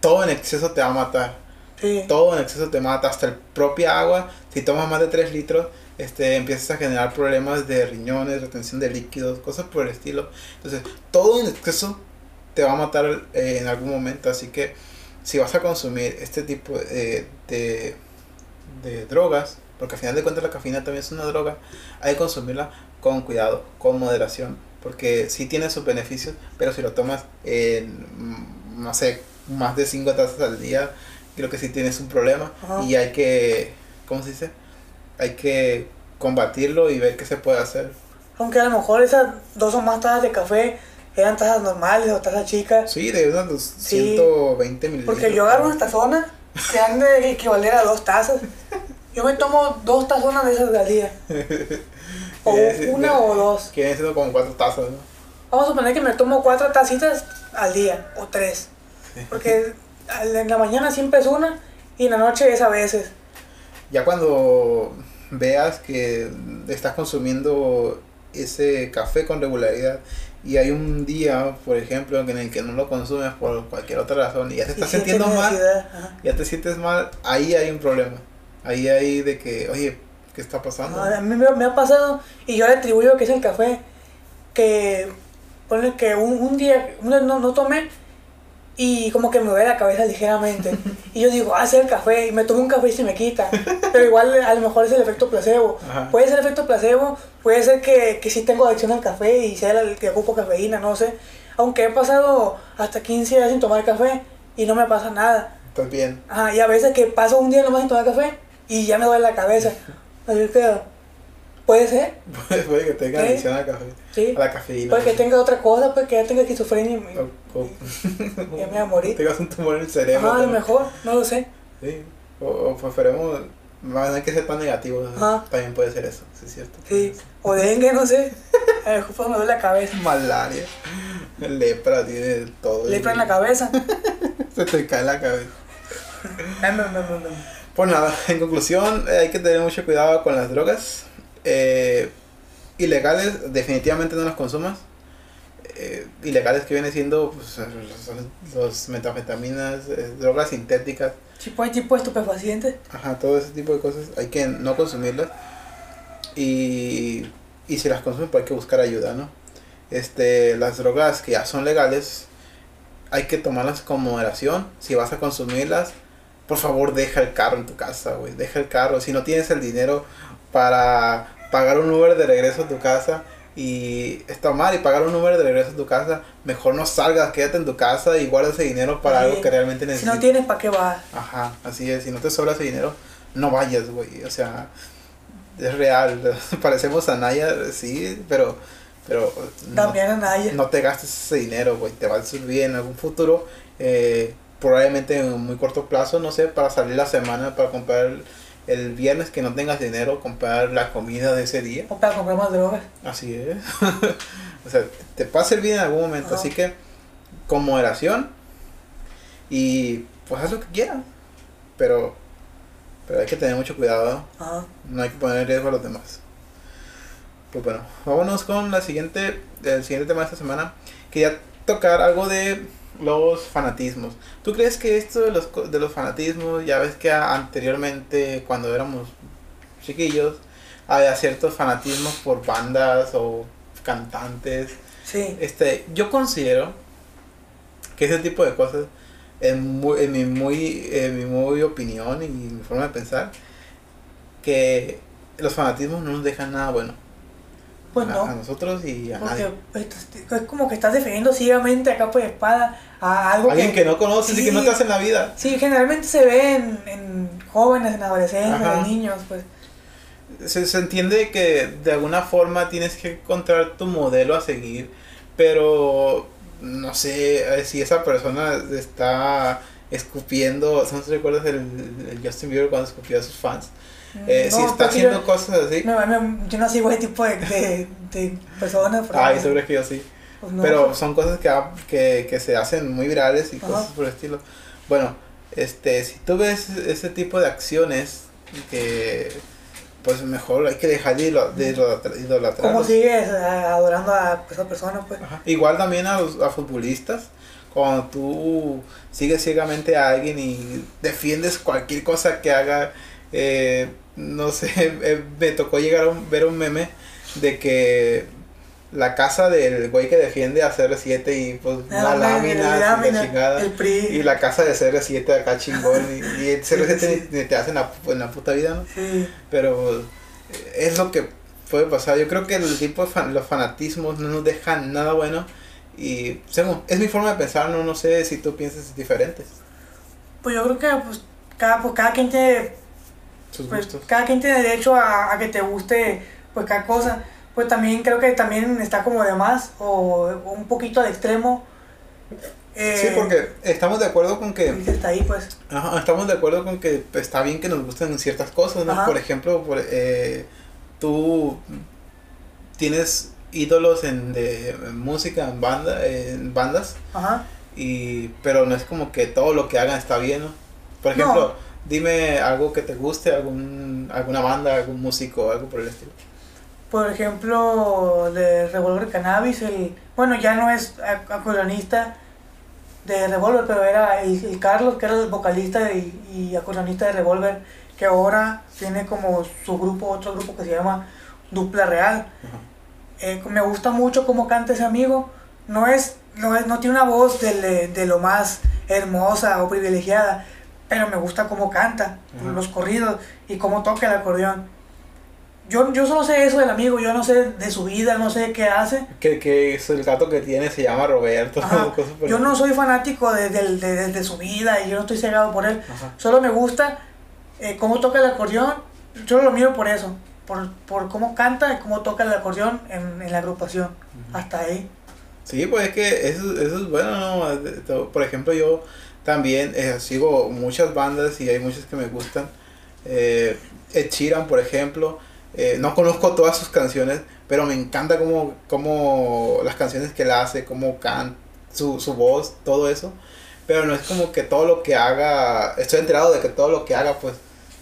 todo en exceso te va a matar. Sí. Todo en exceso te mata, hasta el propia agua, si tomas más de 3 litros, este, empiezas a generar problemas de riñones, retención de líquidos, cosas por el estilo. Entonces, todo en exceso te va a matar eh, en algún momento, así que si vas a consumir este tipo eh, de, de drogas, porque al final de cuentas la cafeína también es una droga, hay que consumirla con cuidado, con moderación, porque sí tiene sus beneficios, pero si lo tomas en, no sé, más de 5 tazas al día, creo que sí tienes un problema Ajá. y hay que, ¿cómo se dice? Hay que combatirlo y ver qué se puede hacer. Aunque a lo mejor esas dos o más tazas de café eran tazas normales o tazas chicas. Sí, de unos Sí. 120 mililitros. Porque yo agarro unas tazonas que han de equivaler a dos tazas. Yo me tomo dos tazonas de esas al día. O una o dos. Que vienen siendo como cuatro tazas, ¿no? Vamos a suponer que me tomo cuatro tacitas al día o tres. Porque en la mañana siempre es una y en la noche es a veces. Ya cuando veas que estás consumiendo ese café con regularidad y hay un día, por ejemplo, en el que no lo consumes por cualquier otra razón y ya te estás sintiendo mal, ajá. ya te sientes mal, ahí hay un problema. Ahí hay de que, oye, ¿qué está pasando? Ah, A mí me, me ha pasado y yo le atribuyo que es el café que ponle que un, un día no, no, no tomé y como que me duele la cabeza ligeramente. y yo digo, ah, el café, y me tomo un café y se me quita. Pero igual a lo mejor es el efecto placebo. Ajá. Puede ser el efecto placebo, puede ser que, que sí tengo adicción al café y sea el que ocupo cafeína, no sé. Aunque he pasado hasta 15 días sin tomar café y no me pasa nada. Estás bien. Ajá, y a veces que paso un día nomás sin tomar café y ya me duele la cabeza. Así que, puede ser, Puede, puede que tenga ¿Sí? adicción al café. sí. A la cafeína. Puede que tenga otra cosa, pues que ya tenga esquizofrenia O- o- ya me voy a morir. Tengas un tumor en el cerebro. Ajá, a lo mejor, no lo sé. Sí. O, o preferemos. No hay que ser tan negativos. ¿no? Ajá. También puede ser eso, sí es cierto. Sí, o dengue, no sé. A lo mejor me duele la cabeza. Malaria. Lepra tiene todo. Lepra en la cabeza. Se te cae la cabeza. Ay, me- me- me- me- Pues nada, en conclusión, eh, hay que tener mucho cuidado con las drogas. Eh, ilegales, definitivamente no las consumas. Eh, ilegales que vienen siendo pues, los metanfetaminas, eh, drogas sintéticas, Tipo, hay tipo de estupefacientes. ajá, todo ese tipo de cosas, hay que no consumirlas. Y, y si las consumes, pues hay que buscar ayuda, ¿no? Este, las drogas que ya son legales, hay que tomarlas con moderación. Si vas a consumirlas, por favor deja el carro en tu casa, güey. Deja el carro. Si no tienes el dinero para pagar un Uber de regreso a tu casa y es tomar y pagar un Uber de regreso a tu casa, mejor no salgas, quédate en tu casa y guarda ese dinero para algo que realmente Si necesitas. no tienes, ¿para qué vas? Ajá, así es. Si no te sobra ese dinero, no vayas, güey. O sea, es real. Parecemos Anaya, sí, pero, pero no, También a nadie. no te gastes ese dinero, güey. Te va a servir en algún futuro. eh, probablemente en un muy corto plazo, no sé, para salir la semana, para comprar el, el viernes que no tengas dinero, comprar la comida de ese día. O para comprar más drogas. Así es. o sea, te va a servir en algún momento. Así que, con moderación. Y pues haz lo que quieras. Pero, pero hay que tener mucho cuidado. No hay que poner en riesgo a los demás. Pues bueno, vámonos con la siguiente, el siguiente tema de esta semana. Quería tocar algo de los fanatismos. ¿Tú crees que esto de los, de los fanatismos, ya ves que anteriormente, cuando éramos chiquillos, había ciertos fanatismos por bandas o cantantes? Sí. Este, yo considero que ese tipo de cosas, en, mu- en mi muy, en mi muy opinión y mi forma de pensar, que los fanatismos no nos dejan nada bueno. Pues a, a no. nosotros y a Porque nadie. esto- es como que estás defendiendo ciegamente a capa y espada a algo Alguien que no conoces y que no te Sí. hace en la vida. Sí, generalmente se ve en, en jóvenes, en adolescentes, Ajá. en niños, pues. Se, se entiende que de alguna forma tienes que encontrar tu modelo a seguir, pero no sé eh, si esa persona está escupiendo, ¿no te recuerdas el, el Justin Bieber cuando escupía a sus fans? Eh, si No, está pues, haciendo yo, cosas así, no, no, yo no sigo ese tipo de, de, de personas. pero- ay, ¿tú crees que yo sí? pues no. Pero son cosas que, que, que se hacen muy virales y Ajá. cosas por el estilo. Bueno, este, si tú ves ese tipo de acciones que pues mejor hay que dejar de, idol- de idolatra- idolatrarlos. ¿Cómo sigues eh, adorando a esa persona, pues? Ajá. Igual también a los a futbolistas, cuando tú sigues ciegamente a alguien y defiendes cualquier cosa que haga, eh, no sé, eh, me tocó llegar a un- ver un meme de que la casa del güey que defiende a CR7 y pues una Ah, lámina, la la chingada. Y la casa de CR7 acá chingón. Y, y el CR7 ni, ni te hacen la, en la puta vida, ¿no? Sí. Pero eh, es lo que puede pasar. Yo creo que el tipo de fan- los fanatismos no nos dejan nada bueno. Y según, es mi forma de pensar, no, no sé si tú piensas diferente. Pues yo creo que pues, cada, pues, cada quien tiene Sus pues gustos. cada quien tiene derecho a, a que te guste pues cada cosa pues también creo que también está como de más o, o un poquito al extremo eh, Sí, porque estamos de acuerdo con que está ahí pues Ajá, estamos de acuerdo con que pues, está bien que nos gusten ciertas cosas, ¿no? Ajá. Por ejemplo, por, eh, tú tienes ídolos en, de en música, en banda, en bandas, ajá y pero no es como que todo lo que hagan está bien, ¿no? Por No. Dime algo que te guste, algún alguna banda, algún músico, algo por el estilo. por ejemplo de Revolver Cannabis el bueno ya no es ac- acordeonista de Revolver pero era el, el Carlos que era el vocalista y, y acordeonista de Revolver que ahora tiene como su grupo otro grupo que se llama Dupla Real. Eh, me gusta mucho cómo canta ese amigo, no es, no es, no tiene una voz de, de lo más hermosa o privilegiada, pero me gusta cómo canta, los corridos y cómo toca el acordeón. Yo, yo solo sé eso del amigo, yo no sé de su vida, no sé qué hace. Que, que es el gato que tiene se llama Roberto. Ajá. cosas por Yo no soy fanático de, de- de- de su vida y yo no estoy cegado por él. Ajá. Solo me gusta eh, cómo toca el acordeón. Solo lo miro por eso. Por, por cómo canta y cómo toca el acordeón en, en la agrupación. Hasta ahí. Sí, pues es que eso, eso es bueno, ¿no? Por ejemplo, yo también eh, sigo muchas bandas y hay muchas que me gustan. Eh, Ed Sheeran, por ejemplo. eh, no conozco todas sus canciones, pero me encanta cómo, cómo las canciones que él hace, cómo canta, su, su voz, todo eso. Pero no es como que todo lo que haga, estoy enterado de que todo lo que haga, pues,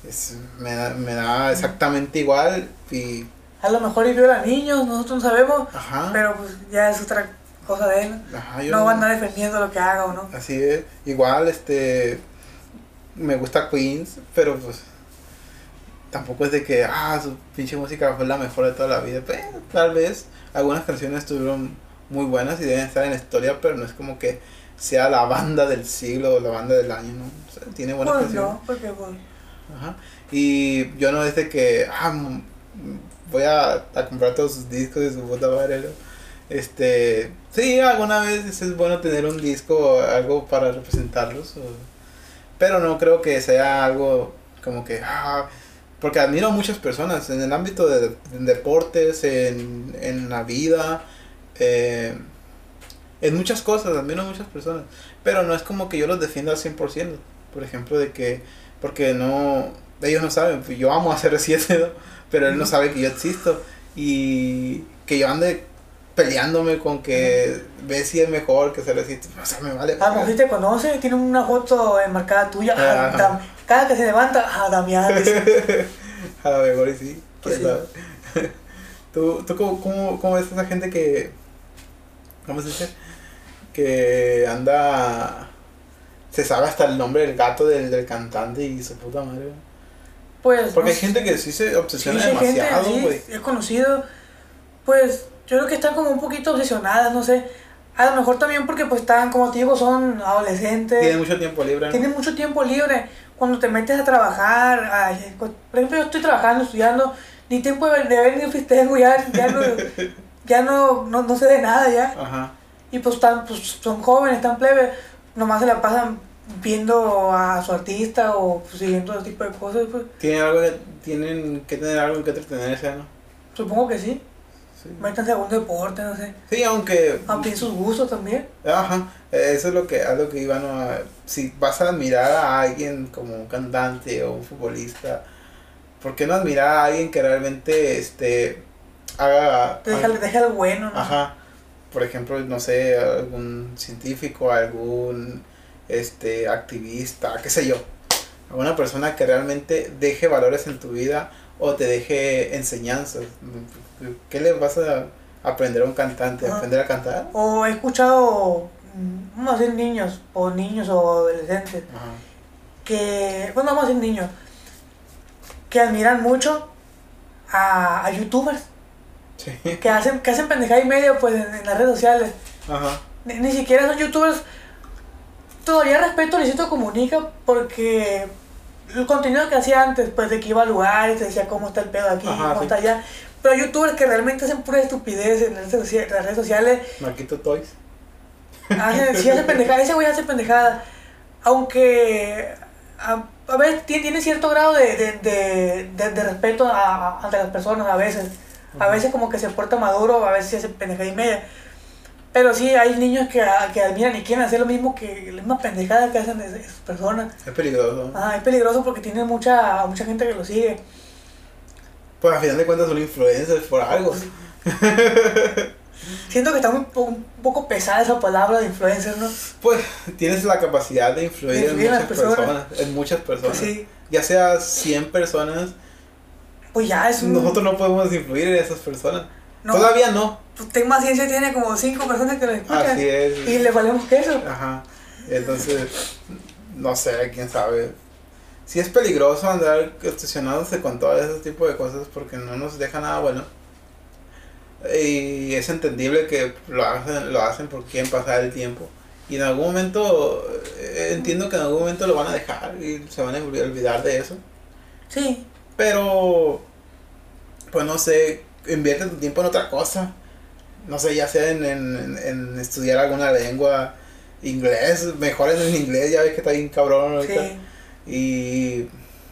es- me, da, me da exactamente igual y... A lo mejor y viola niños, nosotros no sabemos. Ajá. Pero pues ya es otra cosa de él. ajá, yo No va a andar defendiendo lo que haga o no. Así es. Igual, este. Me gusta Queens, pero pues. Tampoco es de que, ah, su pinche música fue la mejor de toda la vida. Pero tal vez algunas canciones estuvieron muy buenas y deben estar en la historia, pero no es como que sea la banda del siglo o la banda del año, ¿no? O sea, tiene buenas Pues canciones. no, porque pues. Ajá. Y yo no es de que, ah, voy a, a comprar todos sus discos de su puta madre, ¿no? Este, sí, alguna vez es bueno tener un disco, algo para representarlos, o- pero no creo que sea algo como que, ah, porque admiro a muchas personas en el ámbito de, en deportes, en, en la vida, eh, en muchas cosas, admiro a muchas personas, pero no es como que yo los defienda al 100%, por ejemplo, de que, porque no, ellos no saben, yo amo a CR7, ¿no? pero él no sabe que yo existo y que yo ande peleándome con que Bessie es mejor que CR7, o sea, me vale. A lo mejor si te conoce, tiene una foto enmarcada tuya. ah. Dam- cada que se levanta, ah, Damián. a lo mejor y sí. Pues quién sí. sabe. ¿Tú, tú cómo, cómo, cómo ves a esa gente que. ¿Cómo se dice? Que anda. Se sabe hasta el nombre del gato del, del cantante y su puta madre. Pues. Porque no hay gente que sí se Sí, obsesiona sí, demasiado, güey. he conocido, pues yo creo que están como un poquito obsesionadas, no sé. A lo mejor también porque pues están, como te digo, son adolescentes, Tiene mucho tiempo libre. ¿no? tienen mucho tiempo libre. Cuando te metes a trabajar, cu- por ejemplo, yo estoy trabajando, estudiando, ni tiempo de ver, de ver ni festejo, ya, ya, no, ya no, no, no sé de nada ya. Ajá. Y pues, están, pues son jóvenes, están plebes, nomás se la pasan viendo a su artista o pues, siguiendo ese tipo de cosas, pues Tienen, algo que, tienen que tener algo en que entretenerse, ¿no? supongo que sí. Sí. Métanse a algún deporte, no sé. Sí, aunque. Amplíen sus gustos también. Ajá, eso es lo que, a lo que iba, ¿no? A- Si vas a admirar a alguien como un cantante o un futbolista, ¿por qué no admirar a alguien que realmente, este, haga... Deja, deja el bueno, ¿no? Ajá, por ejemplo, no sé, algún científico, algún, este, activista, qué sé yo, alguna persona que realmente deje valores en tu vida o te deje enseñanzas. ¿Qué le vas a aprender a un cantante? Ajá. ¿Aprender a cantar? O he escuchado, mm, vamos a decir niños, o niños o adolescentes, Ajá. que, bueno, vamos a decir niños, que admiran mucho a, a youtubers, Sí. que hacen, que hacen pendejada y media pues en, en las redes sociales. Ajá. Ni, ni siquiera son youtubers. Todavía respeto a Luisito Comunica porque el contenido que hacía antes, pues de que iba a lugares, te decía cómo está el pedo aquí, Ajá, cómo sí. está allá. Pero youtubers que realmente hacen pura estupidez en las redes, sociales. Marquito Toys. Hacen, sí hace pendejada, ese güey hace pendejada. Aunque a, a ver, tiene, tiene cierto grado de, de, de, de- de respeto a, a- ante las personas a veces. A veces como que se porta maduro, a veces hace pendejada y media. Pero sí, hay niños que, que admiran y quieren hacer lo mismo que la misma pendejada que hacen es- esas personas. Es peligroso. Ah, es peligroso porque tiene mucha, mucha gente que lo sigue. Pues a final de cuentas son influencers por algo. Siento que está muy po- un poco pesada esa palabra de influencer, ¿no? Pues tienes la capacidad de influir, De influir en muchas personas. personas. En muchas personas. Pues sí, Ya sea 100 personas, pues ya es un... nosotros no podemos influir en esas personas. No, Todavía no. pues Ten Más Ciencia tiene como cinco personas que lo escuchan. Así es. Y le valemos queso. Ajá. Entonces, no sé, quién sabe. Sí es peligroso andar obsesionándose con todo ese tipo de cosas porque no nos deja nada bueno. Y es entendible que lo hacen, lo hacen porque quieren pasar el tiempo. Y en algún momento, eh, entiendo que en algún momento lo van a dejar y se van a olvi- olvidar de eso. Sí, Pero, pues no sé, invierte tu tiempo en otra cosa. No sé, ya sea en, en, en estudiar alguna lengua, inglés, mejor en el inglés, ya ves que está bien cabrón ahorita. sí. Y,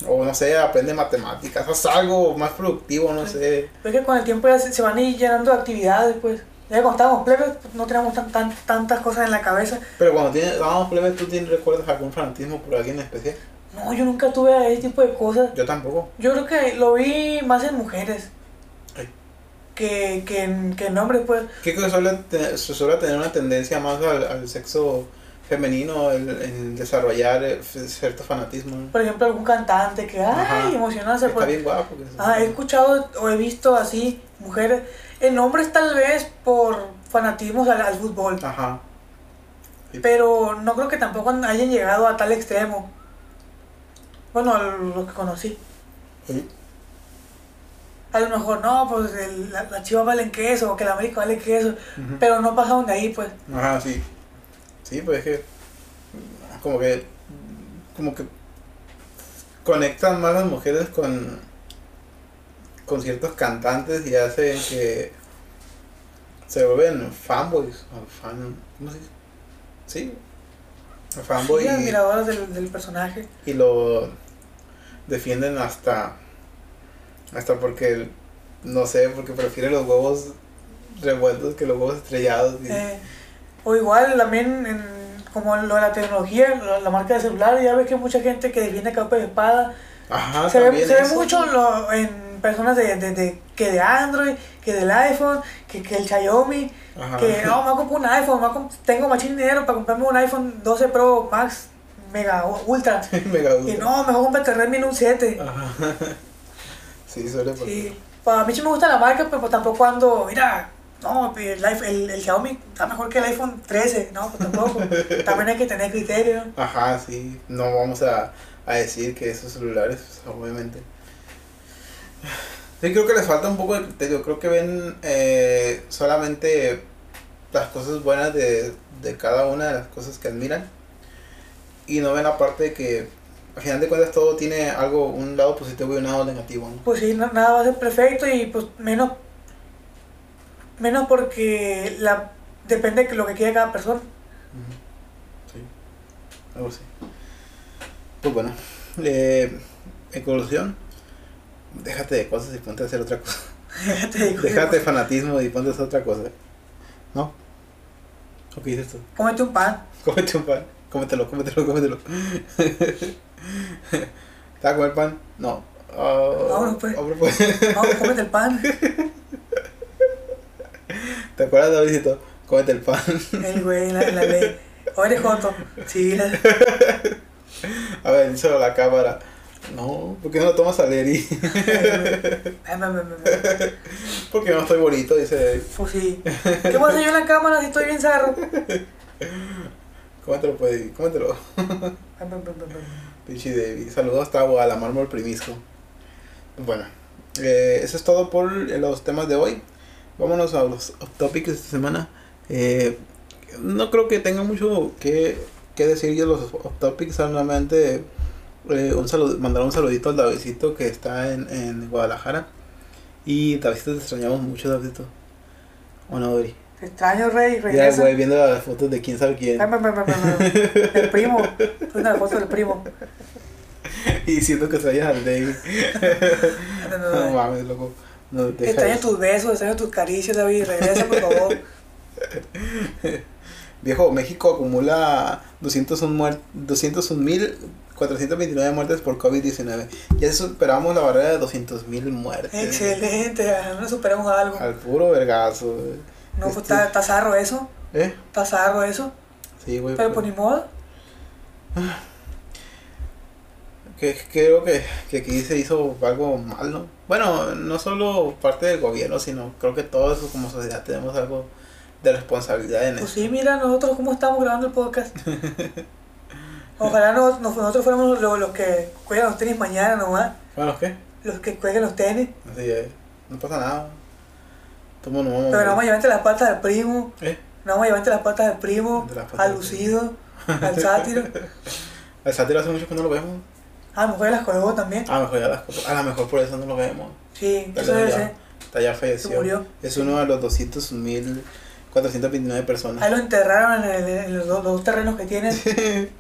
o no sé, aprende matemáticas, haz algo más productivo, no sé. Es que con el tiempo ya se, se van a ir llenando de actividades, pues. Ya cuando estábamos plebes, no teníamos tan, tan, tantas cosas en la cabeza. Pero cuando tienes, vamos, plebe, ¿tú tienes, recuerdas algún fanatismo por alguien en especial? No, yo nunca tuve ese tipo de cosas. Yo tampoco. Yo creo que lo vi más en mujeres. Que, que, en, que en hombres, pues. ¿Qué cosa suele suele tener una tendencia más al, al sexo femenino, el, el desarrollar eh, cierto fanatismo? Por ejemplo, algún cantante que, ay, emocionarse. Está Pues. bien guapo. que Ah, he escuchado o he visto así mujeres. En hombres tal vez por fanatismos al, al fútbol. Ajá. Pero no creo que tampoco hayan llegado a tal extremo. Bueno, los que conocí. Sí. A lo mejor no, pues el, la, la chiva vale queso, o que la América vale queso. Pero no pasaron de ahí, pues. Ajá, sí. Sí, pues es que como que como que conectan más las mujeres con con ciertos cantantes y hacen que se vuelven fanboys o fan ¿cómo se dice? Sí. Fanboy Sí, admiradoras del, del personaje. y lo defienden hasta hasta porque no sé, porque prefiere los huevos revueltos que los huevos estrellados y- Eh, o igual también en, como lo de la tecnología, la, la marca de celular, ya ves que mucha gente que defiende capa de espada. Ajá, se ve, se ve mucho lo- en personas de, de, de- que de Android, que del iPhone, que, que el Xiaomi, Ajá. que no, me voy a comprar un iPhone, a comp- tengo machín dinero para comprarme un iPhone 12 Pro Max Mega Ultra. Mega Y no, mejor comprarte Redmi Note 7. Ajá. Sí, suele pasar. Sí, para mí sí me gusta la marca, pero pues tampoco ando, mira, no, el, el, el Xiaomi está mejor que el iPhone 13, no, pues tampoco. También hay que tener criterio. Ajá, sí. No vamos a, a decir que esos celulares, pues, obviamente. Sí, creo que les falta un poco de criterio. Creo que ven eh, solamente las cosas buenas de, de cada una de las cosas que admiran. Y no ven la parte de que, al final de cuentas, todo tiene algo, un lado positivo y un lado negativo. ¿no? Pues sí, no- nada va a ser perfecto y pues menos, menos porque la, depende de lo que quiera cada persona. Sí, algo así. Pues bueno, eh, en conclusión, déjate de cosas y ponte a hacer otra cosa. Te digo, Déjate de fanatismo y ponte a hacer otra cosa. ¿No? ¿O qué dices tú? Cómete un pan. Cómete un pan. Cómetelo, cómetelo, cómetelo. ¿Te vas a comer pan? No. Ah, Vámonos, pues. hombre, pues. Vamos, cómete el pan. ¿Te acuerdas, Davidito? Cómete el pan. El güey, la, la ley. O eres joto. Sí, la- A ver, a la cámara. No, ¿por qué no tomas aleri? Ay, me- me- me- me- Porque no estoy bonito, dice. Pues sí. ¿Qué voy a hacer yo en la cámara si estoy bien zarro? Cómetelo, pues, cómetelo. Pinche David. Saludos hasta Guadalajara, el primisco. Bueno, eh, eso es todo por los temas de hoy. Vámonos a los topics de esta semana. Eh, no creo que tenga mucho que, que decir yo los topics, solamente eh, un salud, mandar un saludito al Davidito que está en, en Guadalajara. Y Davidito, te extrañamos mucho, Davidito. ¿O no? Extraño, rey. Ya, Regresa. güey, viendo las fotos de quién sabe quién. Ay, me- me- me- El primo. Una foto del primo. Y siento que extrañas al David. No, no, no. No mames, loco. No, Extraño tus besos, extraño tus caricias, David. Regresa, por favor. Viejo, México acumula 201 muer- 201.429 muertes por COVID-19. Ya superamos la barrera de 200.000 muertes. Excelente, menos superamos algo. Al puro vergazo. güey. No, pues Este- está, zarro eso. ¿Eh? Está zarro eso. Sí, güey. Pero pues, pues ni modo. que, creo que, que aquí se hizo algo mal, ¿no? Bueno, no solo parte del gobierno, sino creo que todos como sociedad tenemos algo de responsabilidad en Pues eso. sí, mira nosotros cómo estamos grabando el podcast. Ojalá no- no- nosotros fuéramos los, los que cuelgan los tenis mañana nomás. Bueno, ¿qué? Los que cuelgan los tenis. Así es. No pasa nada. Tomo, no vamos a Pero no morir. me llevaste las patas del primo. ¿Eh? No me llevaste las patas del primo. De las patas Al lucido. Al sátiro. El sátiro hace mucho que no lo vemos. A lo mejor las colgó también. A lo mejor ya las A lo mejor por eso no lo vemos. Sí, eso debe ya, ser. está ya falleció. Murió. Es uno de los 200.429 personas. Ahí lo enterraron en, el- en los, dos, los dos terrenos que tienen.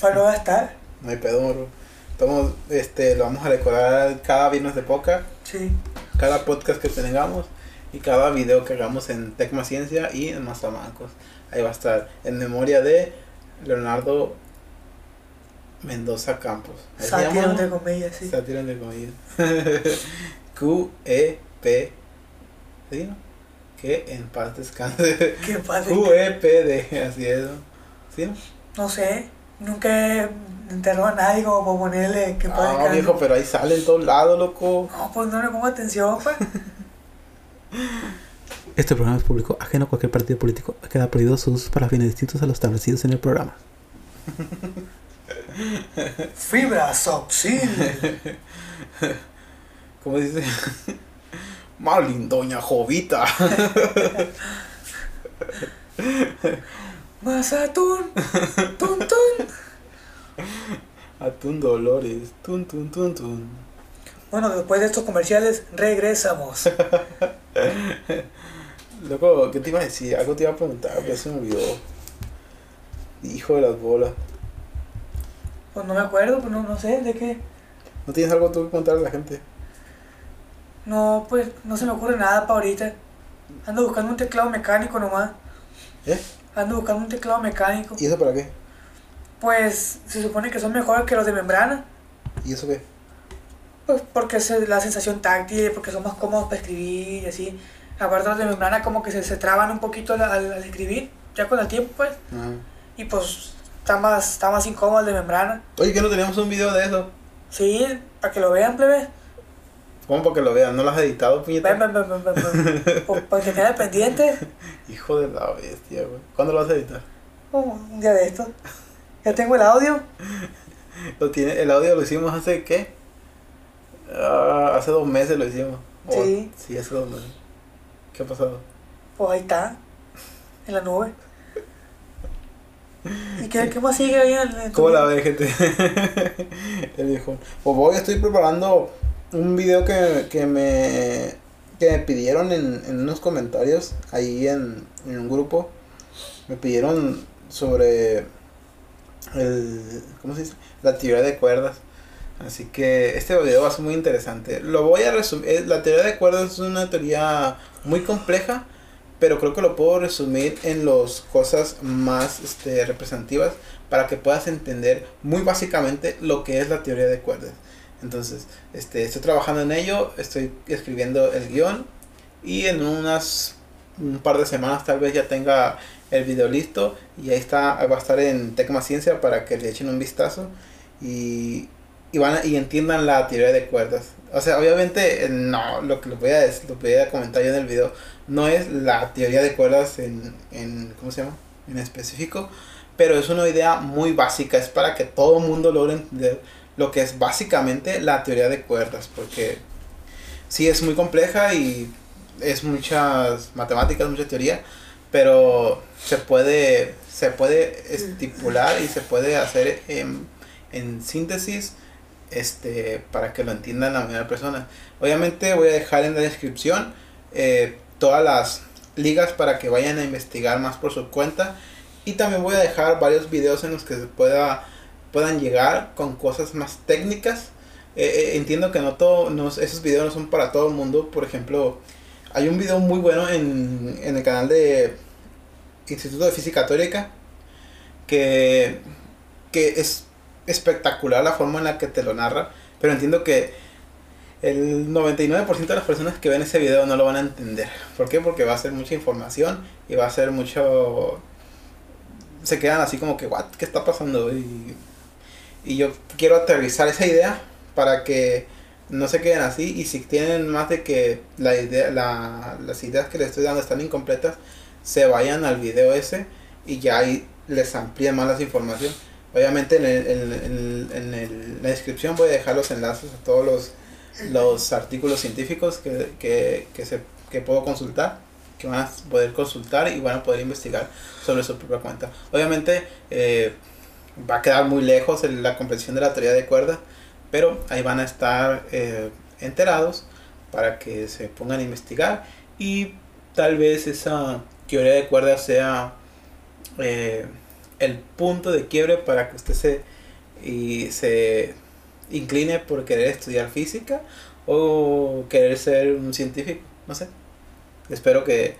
Para no gastar. No hay pedo. Estamos, este, lo vamos a decorar cada viernes de poca, Sí. Cada podcast que tengamos y cada video que hagamos en Tecma Ciencia y en Mazamancos. Ahí va a estar en memoria de Leonardo Mendoza Campos. Llama, entre comillas, sí. Sátiro entre comillas. Q-E-P. ¿Sí? Que en paz descanse. Qué padre. Q-E-P-D. Así es. ¿Sí? No sé. Nunca he enterrado a nadie como para ponerle que Ah, descanse. viejo, pero ahí sale en todos lados, loco. No, pues no le pongo atención, pues. Este programa es público, ajeno a cualquier partido político. Queda prohibido sus usos para fines distintos a los establecidos en el programa. Fibra Soxil. ¿Cómo dice? Malin, doña Jovita. Más atún. Tun, tun. Atún Dolores. Tun, tun, tun, tun. Bueno, después de estos comerciales, regresamos. Loco, ¿qué te iba a decir? Algo te iba a preguntar, pero se me olvidó. Hijo de las bolas. Pues no me acuerdo, pues no, no sé de qué. ¿No tienes algo tú que contarle a la gente? No, pues no se me ocurre nada para ahorita. Ando buscando un teclado mecánico nomás. ¿Eh? Ando buscando un teclado mecánico. ¿Y eso para qué? Pues se supone que son mejores que los de membrana. ¿Y eso qué? Pues porque es la sensación táctil, porque son más cómodos para escribir y así. Aparte los de membrana como que se, se traban un poquito al, escribir, ya con el tiempo pues. Y pues está más, está más incómodo el de membrana. Oye, que no teníamos un video de eso. Sí, para que lo vean, plebe. ¿Cómo para que lo vean? ¿No lo has editado, Ven, puñeta? ven, ven, ven, ven, ven. Pues, para que tenga pendiente. Hijo de la bestia, güey. ¿Cuándo lo vas a editar? Oh, un día de esto. Ya tengo el audio. Lo tiene, el audio lo hicimos hace qué? Ah, hace dos meses lo hicimos. Oh, Sí. Sí, hace dos meses. ¿Qué ha pasado? Pues ahí está. En la nube. ¿Y qué, qué más sigue ahí en el ¿Cómo la ve, gente? el viejo. Pues hoy estoy preparando un video que, que me que me pidieron en, en unos comentarios ahí en, en un grupo. Me pidieron sobre el ¿cómo se dice? la teoría de cuerdas. Así que este video va a ser muy interesante. Lo voy a resumir. La teoría de cuerdas es una teoría muy compleja, pero creo que lo puedo resumir en las cosas más este, representativas para que puedas entender muy básicamente lo que es la teoría de cuerdas. Entonces, este, estoy trabajando en ello, estoy escribiendo el guion y en unas un par de semanas tal vez ya tenga el video listo y ahí está, va a estar en Tecma Ciencia para que le echen un vistazo y, y van y entiendan la teoría de cuerdas. O sea, obviamente eh, no, lo que les voy a, lo voy a comentar yo en el video no es la teoría de cuerdas en, en ¿cómo se llama? En específico, pero es una idea muy básica, es para que todo el mundo logre entender lo que es básicamente la teoría de cuerdas, porque sí es muy compleja y es muchas matemáticas, mucha teoría, pero se puede, se puede estipular y se puede hacer en, en síntesis este, para que lo entiendan la mayoría de personas. Obviamente voy a dejar en la descripción eh, todas las ligas para que vayan a investigar más por su cuenta. Y también voy a dejar varios videos en los que se pueda puedan llegar con cosas más técnicas. Eh, eh, entiendo que no todo no, esos videos no son para todo el mundo. Por ejemplo hay un video muy bueno en, en el canal de Instituto de Física Teórica que, que es espectacular la forma en la que te lo narra pero entiendo que el 99% de las personas que ven ese video no lo van a entender. ¿Por qué? Porque va a ser mucha información y va a ser mucho... Se quedan así como que, ¿what? ¿Qué está pasando? Y, y yo quiero aterrizar esa idea para que no se queden así y si tienen más de que la idea, la, las ideas que les estoy dando están incompletas, se vayan al video ese y ya ahí les amplíen más la información. Obviamente en, el- en, el- en el- en el- la descripción voy a dejar los enlaces a todos los los artículos científicos que, que, que, se, que puedo consultar, que van a poder consultar y van a poder investigar sobre su propia cuenta. Obviamente eh, va a quedar muy lejos en la comprensión de la teoría de cuerda, pero ahí van a estar eh, enterados para que se pongan a investigar y tal vez esa teoría de cuerda sea eh, el punto de quiebre para que usted se, y se incline por querer estudiar física o querer ser un científico, no sé. Espero que,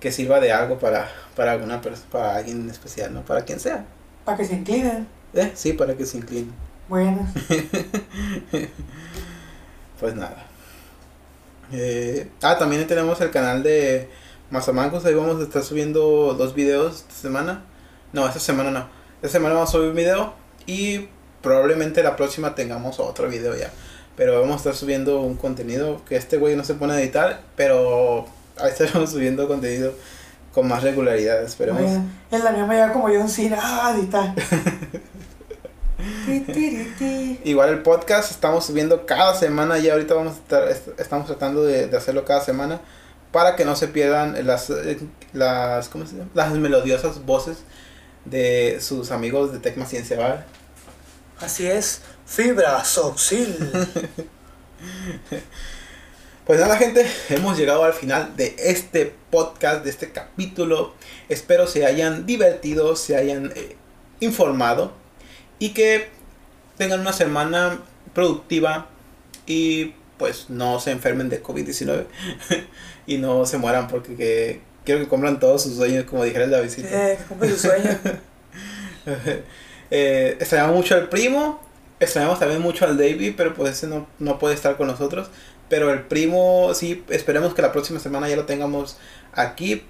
que sirva de algo para, para alguna persona, para alguien especial, ¿no? Para quien sea. Para que se inclinen. Eh, sí, para que se incline. Bueno. pues nada. Eh, ah, también tenemos el canal de Mazamancos. Ahí vamos a estar subiendo dos videos esta semana. No, esta semana no. Esta semana vamos a subir un video. Y probablemente la próxima tengamos otro video ya. Pero vamos a estar subiendo un contenido que este güey no se pone a editar. Pero ahí estaremos subiendo contenido con más regularidad. Esperemos. Bueno, en la me lleva como yo un cine. Ah, editar. Igual el podcast estamos subiendo cada semana y ahorita vamos a estar, est- estamos tratando de, de hacerlo cada semana para que no se pierdan las, las, ¿cómo se llama? las melodiosas voces de sus amigos de Tecma Ciencia. Así es. Fibra Soxil. Pues nada gente, hemos llegado al final de este podcast, de este capítulo. Espero se hayan divertido, se hayan eh, informado y que tengan una semana productiva y pues no se enfermen de COVID-19 y no se mueran porque que, quiero que cumplan todos sus sueños como dijera la visita. eh, que cumple su sueño. eh, extrañamos mucho al primo, extrañamos también mucho al David, pero pues ese no, no puede estar con nosotros. Pero el primo, sí, esperemos que la próxima semana ya lo tengamos aquí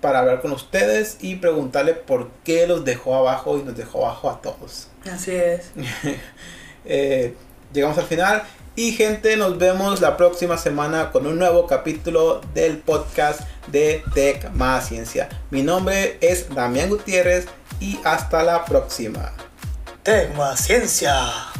para hablar con ustedes y preguntarle por qué los dejó abajo y nos dejó abajo a todos. Así es. Eh, llegamos al final y gente, nos vemos la próxima semana con un nuevo capítulo del podcast de Tech Más Ciencia. Mi nombre es Damián Gutiérrez y hasta la próxima. Tecma Ciencia.